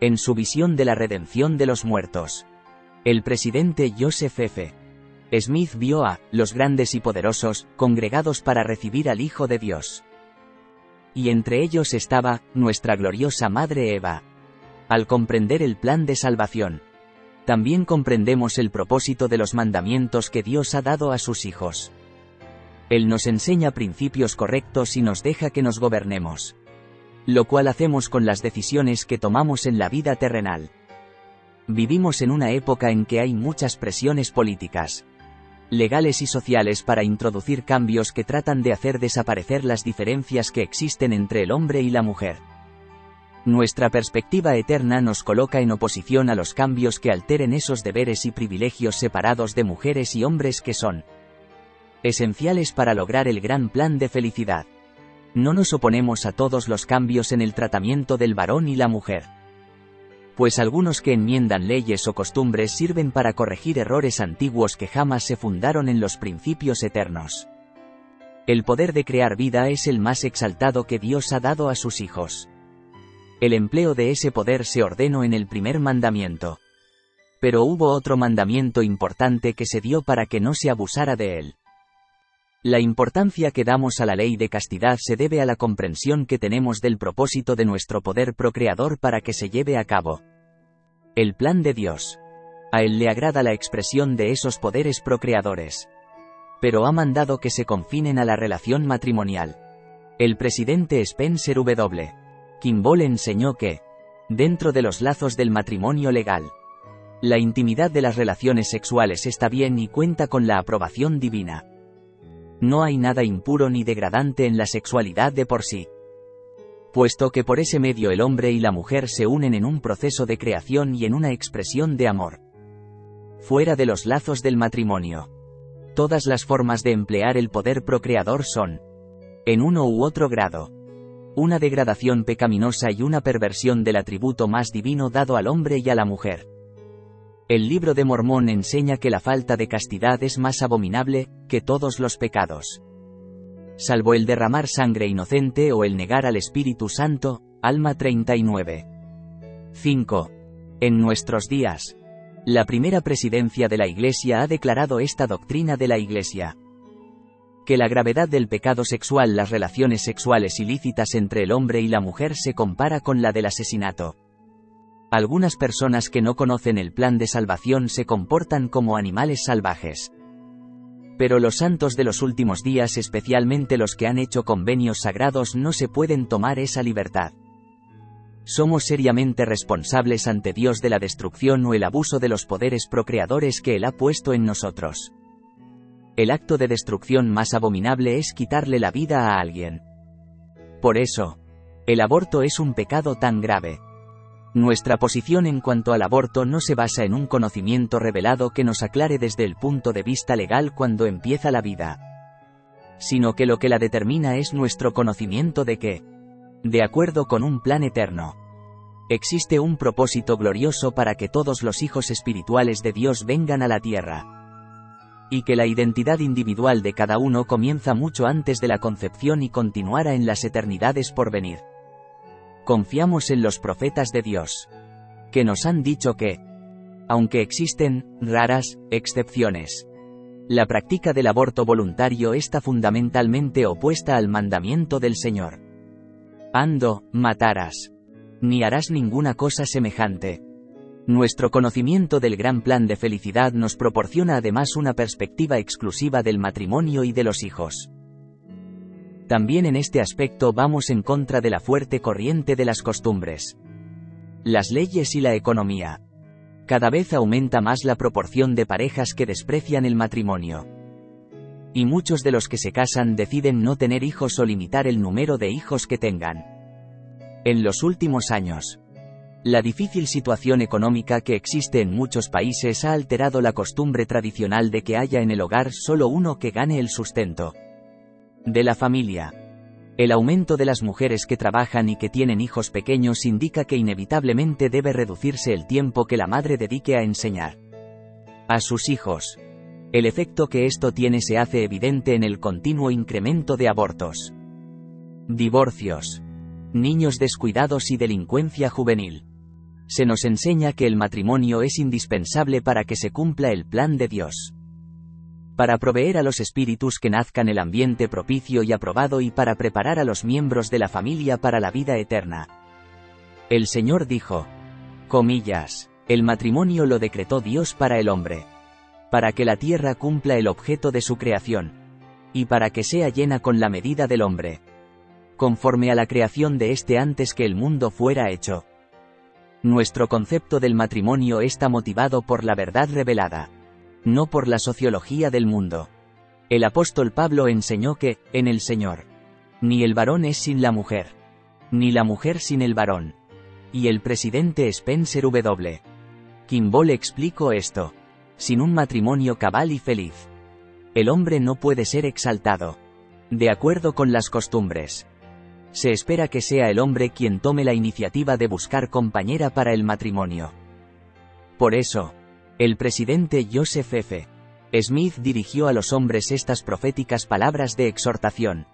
En su visión de la redención de los muertos, el presidente Joseph F. Smith vio a los grandes y poderosos congregados para recibir al Hijo de Dios. Y entre ellos estaba nuestra gloriosa Madre Eva. Al comprender el plan de salvación, también comprendemos el propósito de los mandamientos que Dios ha dado a sus hijos. Él nos enseña principios correctos y nos deja que nos gobernemos. Lo cual hacemos con las decisiones que tomamos en la vida terrenal. Vivimos en una época en que hay muchas presiones políticas, legales y sociales para introducir cambios que tratan de hacer desaparecer las diferencias que existen entre el hombre y la mujer. Nuestra perspectiva eterna nos coloca en oposición a los cambios que alteren esos deberes y privilegios separados de mujeres y hombres que son esenciales para lograr el gran plan de felicidad. No nos oponemos a todos los cambios en el tratamiento del varón y la mujer pues algunos que enmiendan leyes o costumbres sirven para corregir errores antiguos que jamás se fundaron en los principios eternos. El poder de crear vida es el más exaltado que Dios ha dado a sus hijos. El empleo de ese poder se ordenó en el primer mandamiento. Pero hubo otro mandamiento importante que se dio para que no se abusara de él. La importancia que damos a la ley de castidad se debe a la comprensión que tenemos del propósito de nuestro poder procreador para que se lleve a cabo. El plan de Dios. A él le agrada la expresión de esos poderes procreadores. Pero ha mandado que se confinen a la relación matrimonial. El presidente Spencer W. Kimball enseñó que, dentro de los lazos del matrimonio legal. La intimidad de las relaciones sexuales está bien y cuenta con la aprobación divina. No hay nada impuro ni degradante en la sexualidad de por sí. Puesto que por ese medio el hombre y la mujer se unen en un proceso de creación y en una expresión de amor. Fuera de los lazos del matrimonio. Todas las formas de emplear el poder procreador son, en uno u otro grado, una degradación pecaminosa y una perversión del atributo más divino dado al hombre y a la mujer. El libro de Mormón enseña que la falta de castidad es más abominable que todos los pecados. Salvo el derramar sangre inocente o el negar al Espíritu Santo, Alma 39. 5. En nuestros días. La primera presidencia de la Iglesia ha declarado esta doctrina de la Iglesia que la gravedad del pecado sexual, las relaciones sexuales ilícitas entre el hombre y la mujer se compara con la del asesinato. Algunas personas que no conocen el plan de salvación se comportan como animales salvajes. Pero los santos de los últimos días, especialmente los que han hecho convenios sagrados, no se pueden tomar esa libertad. Somos seriamente responsables ante Dios de la destrucción o el abuso de los poderes procreadores que Él ha puesto en nosotros. El acto de destrucción más abominable es quitarle la vida a alguien. Por eso, el aborto es un pecado tan grave. Nuestra posición en cuanto al aborto no se basa en un conocimiento revelado que nos aclare desde el punto de vista legal cuando empieza la vida, sino que lo que la determina es nuestro conocimiento de que, de acuerdo con un plan eterno, existe un propósito glorioso para que todos los hijos espirituales de Dios vengan a la tierra y que la identidad individual de cada uno comienza mucho antes de la concepción y continuará en las eternidades por venir. Confiamos en los profetas de Dios, que nos han dicho que, aunque existen, raras, excepciones, la práctica del aborto voluntario está fundamentalmente opuesta al mandamiento del Señor. Ando, matarás. Ni harás ninguna cosa semejante. Nuestro conocimiento del gran plan de felicidad nos proporciona además una perspectiva exclusiva del matrimonio y de los hijos. También en este aspecto vamos en contra de la fuerte corriente de las costumbres. Las leyes y la economía. Cada vez aumenta más la proporción de parejas que desprecian el matrimonio. Y muchos de los que se casan deciden no tener hijos o limitar el número de hijos que tengan. En los últimos años, la difícil situación económica que existe en muchos países ha alterado la costumbre tradicional de que haya en el hogar solo uno que gane el sustento. De la familia. El aumento de las mujeres que trabajan y que tienen hijos pequeños indica que inevitablemente debe reducirse el tiempo que la madre dedique a enseñar a sus hijos. El efecto que esto tiene se hace evidente en el continuo incremento de abortos, divorcios, niños descuidados y delincuencia juvenil se nos enseña que el matrimonio es indispensable para que se cumpla el plan de Dios. Para proveer a los espíritus que nazcan el ambiente propicio y aprobado y para preparar a los miembros de la familia para la vida eterna. El Señor dijo, comillas, el matrimonio lo decretó Dios para el hombre, para que la tierra cumpla el objeto de su creación, y para que sea llena con la medida del hombre, conforme a la creación de éste antes que el mundo fuera hecho. Nuestro concepto del matrimonio está motivado por la verdad revelada, no por la sociología del mundo. El apóstol Pablo enseñó que, en el Señor, ni el varón es sin la mujer, ni la mujer sin el varón. Y el presidente Spencer W. Kimball explicó esto. Sin un matrimonio cabal y feliz, el hombre no puede ser exaltado. De acuerdo con las costumbres, se espera que sea el hombre quien tome la iniciativa de buscar compañera para el matrimonio. Por eso, el presidente Joseph F. Smith dirigió a los hombres estas proféticas palabras de exhortación.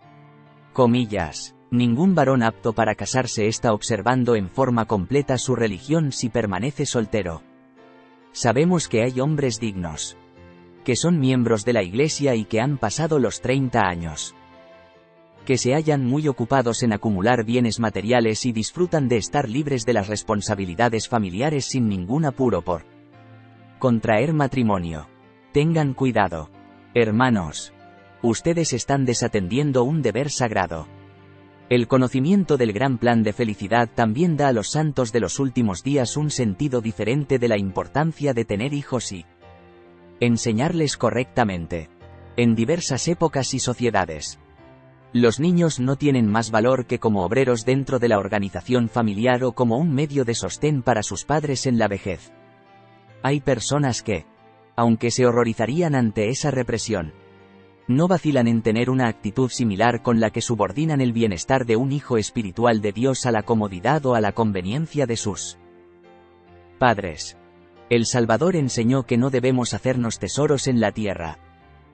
Comillas. Ningún varón apto para casarse está observando en forma completa su religión si permanece soltero. Sabemos que hay hombres dignos, que son miembros de la Iglesia y que han pasado los 30 años que se hallan muy ocupados en acumular bienes materiales y disfrutan de estar libres de las responsabilidades familiares sin ningún apuro por contraer matrimonio. Tengan cuidado. Hermanos. Ustedes están desatendiendo un deber sagrado. El conocimiento del gran plan de felicidad también da a los santos de los últimos días un sentido diferente de la importancia de tener hijos y enseñarles correctamente. En diversas épocas y sociedades. Los niños no tienen más valor que como obreros dentro de la organización familiar o como un medio de sostén para sus padres en la vejez. Hay personas que, aunque se horrorizarían ante esa represión, no vacilan en tener una actitud similar con la que subordinan el bienestar de un hijo espiritual de Dios a la comodidad o a la conveniencia de sus padres. El Salvador enseñó que no debemos hacernos tesoros en la tierra,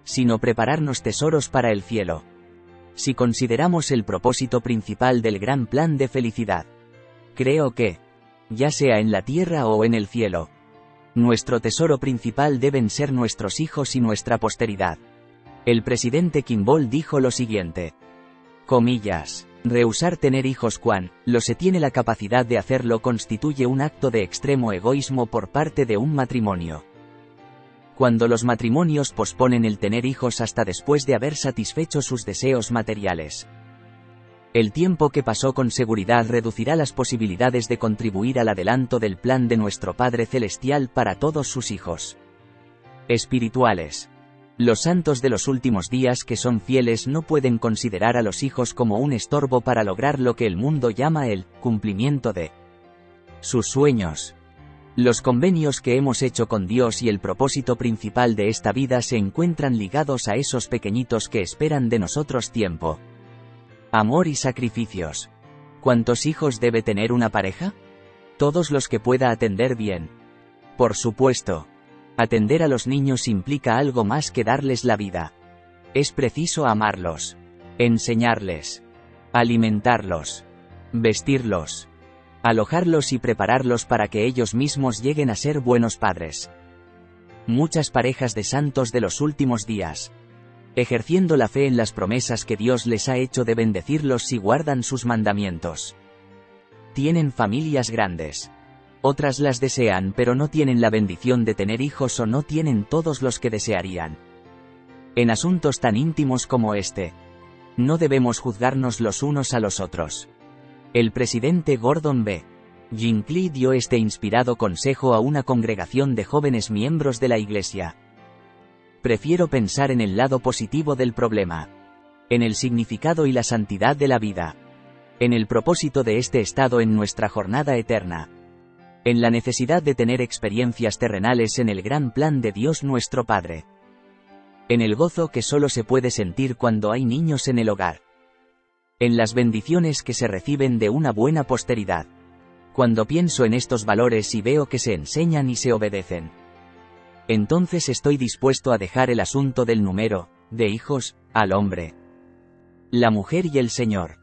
sino prepararnos tesoros para el cielo. Si consideramos el propósito principal del gran plan de felicidad, creo que, ya sea en la tierra o en el cielo, nuestro tesoro principal deben ser nuestros hijos y nuestra posteridad. El presidente Kimball dijo lo siguiente. Comillas. Rehusar tener hijos cuando lo se tiene la capacidad de hacerlo constituye un acto de extremo egoísmo por parte de un matrimonio. Cuando los matrimonios posponen el tener hijos hasta después de haber satisfecho sus deseos materiales. El tiempo que pasó con seguridad reducirá las posibilidades de contribuir al adelanto del plan de nuestro Padre Celestial para todos sus hijos espirituales. Los santos de los últimos días que son fieles no pueden considerar a los hijos como un estorbo para lograr lo que el mundo llama el cumplimiento de sus sueños. Los convenios que hemos hecho con Dios y el propósito principal de esta vida se encuentran ligados a esos pequeñitos que esperan de nosotros tiempo. Amor y sacrificios. ¿Cuántos hijos debe tener una pareja? Todos los que pueda atender bien. Por supuesto, Atender a los niños implica algo más que darles la vida. Es preciso amarlos, enseñarles, alimentarlos, vestirlos, alojarlos y prepararlos para que ellos mismos lleguen a ser buenos padres. Muchas parejas de santos de los últimos días, ejerciendo la fe en las promesas que Dios les ha hecho de bendecirlos si guardan sus mandamientos. Tienen familias grandes otras las desean pero no tienen la bendición de tener hijos o no tienen todos los que desearían. En asuntos tan íntimos como este, no debemos juzgarnos los unos a los otros. El presidente Gordon B. Jinklee dio este inspirado consejo a una congregación de jóvenes miembros de la Iglesia. Prefiero pensar en el lado positivo del problema. En el significado y la santidad de la vida. En el propósito de este estado en nuestra jornada eterna en la necesidad de tener experiencias terrenales en el gran plan de Dios nuestro Padre. En el gozo que solo se puede sentir cuando hay niños en el hogar. En las bendiciones que se reciben de una buena posteridad. Cuando pienso en estos valores y veo que se enseñan y se obedecen. Entonces estoy dispuesto a dejar el asunto del número, de hijos, al hombre. La mujer y el Señor.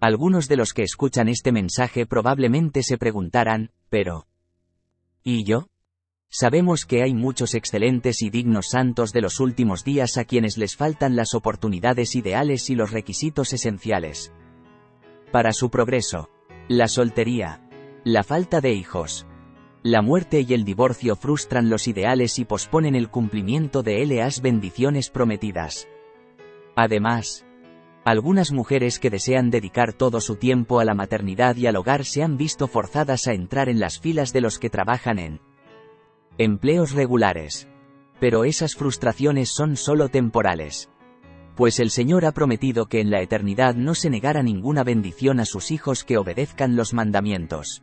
Algunos de los que escuchan este mensaje probablemente se preguntarán, pero... ¿Y yo? Sabemos que hay muchos excelentes y dignos santos de los últimos días a quienes les faltan las oportunidades ideales y los requisitos esenciales. Para su progreso. La soltería. La falta de hijos. La muerte y el divorcio frustran los ideales y posponen el cumplimiento de las bendiciones prometidas. Además, algunas mujeres que desean dedicar todo su tiempo a la maternidad y al hogar se han visto forzadas a entrar en las filas de los que trabajan en empleos regulares. Pero esas frustraciones son solo temporales. Pues el Señor ha prometido que en la eternidad no se negara ninguna bendición a sus hijos que obedezcan los mandamientos.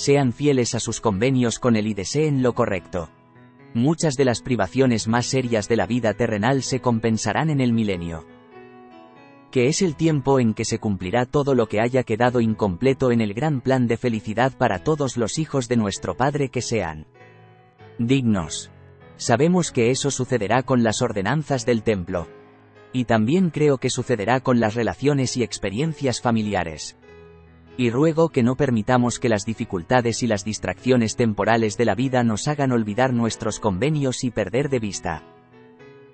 Sean fieles a sus convenios con Él y deseen lo correcto. Muchas de las privaciones más serias de la vida terrenal se compensarán en el milenio que es el tiempo en que se cumplirá todo lo que haya quedado incompleto en el gran plan de felicidad para todos los hijos de nuestro Padre que sean dignos. Sabemos que eso sucederá con las ordenanzas del templo. Y también creo que sucederá con las relaciones y experiencias familiares. Y ruego que no permitamos que las dificultades y las distracciones temporales de la vida nos hagan olvidar nuestros convenios y perder de vista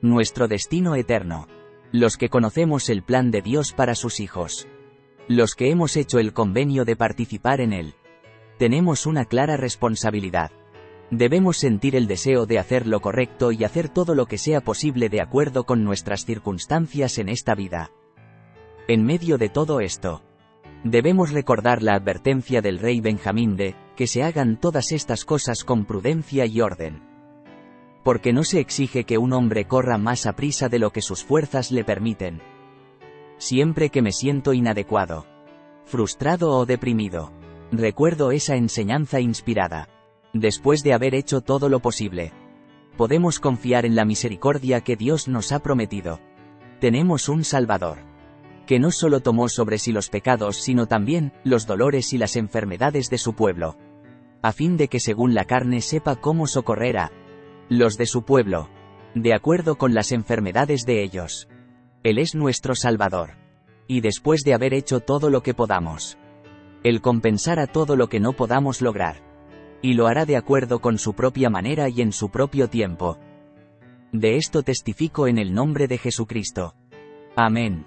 nuestro destino eterno los que conocemos el plan de Dios para sus hijos. Los que hemos hecho el convenio de participar en él. Tenemos una clara responsabilidad. Debemos sentir el deseo de hacer lo correcto y hacer todo lo que sea posible de acuerdo con nuestras circunstancias en esta vida. En medio de todo esto, debemos recordar la advertencia del rey Benjamín de, que se hagan todas estas cosas con prudencia y orden. Porque no se exige que un hombre corra más a prisa de lo que sus fuerzas le permiten. Siempre que me siento inadecuado, frustrado o deprimido, recuerdo esa enseñanza inspirada. Después de haber hecho todo lo posible, podemos confiar en la misericordia que Dios nos ha prometido. Tenemos un Salvador que no solo tomó sobre sí los pecados, sino también los dolores y las enfermedades de su pueblo, a fin de que según la carne sepa cómo socorrer a los de su pueblo, de acuerdo con las enfermedades de ellos. Él es nuestro Salvador. Y después de haber hecho todo lo que podamos, Él compensará todo lo que no podamos lograr. Y lo hará de acuerdo con su propia manera y en su propio tiempo. De esto testifico en el nombre de Jesucristo. Amén.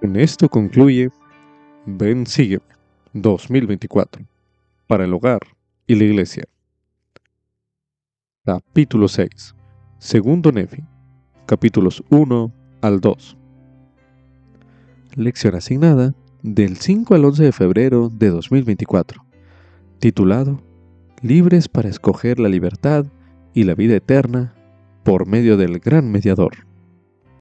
En esto concluye Ven Sígueme 2024 para el hogar y la iglesia. Capítulo 6. Segundo Nefi. Capítulos 1 al 2. Lección asignada del 5 al 11 de febrero de 2024. Titulado Libres para escoger la libertad y la vida eterna por medio del gran mediador.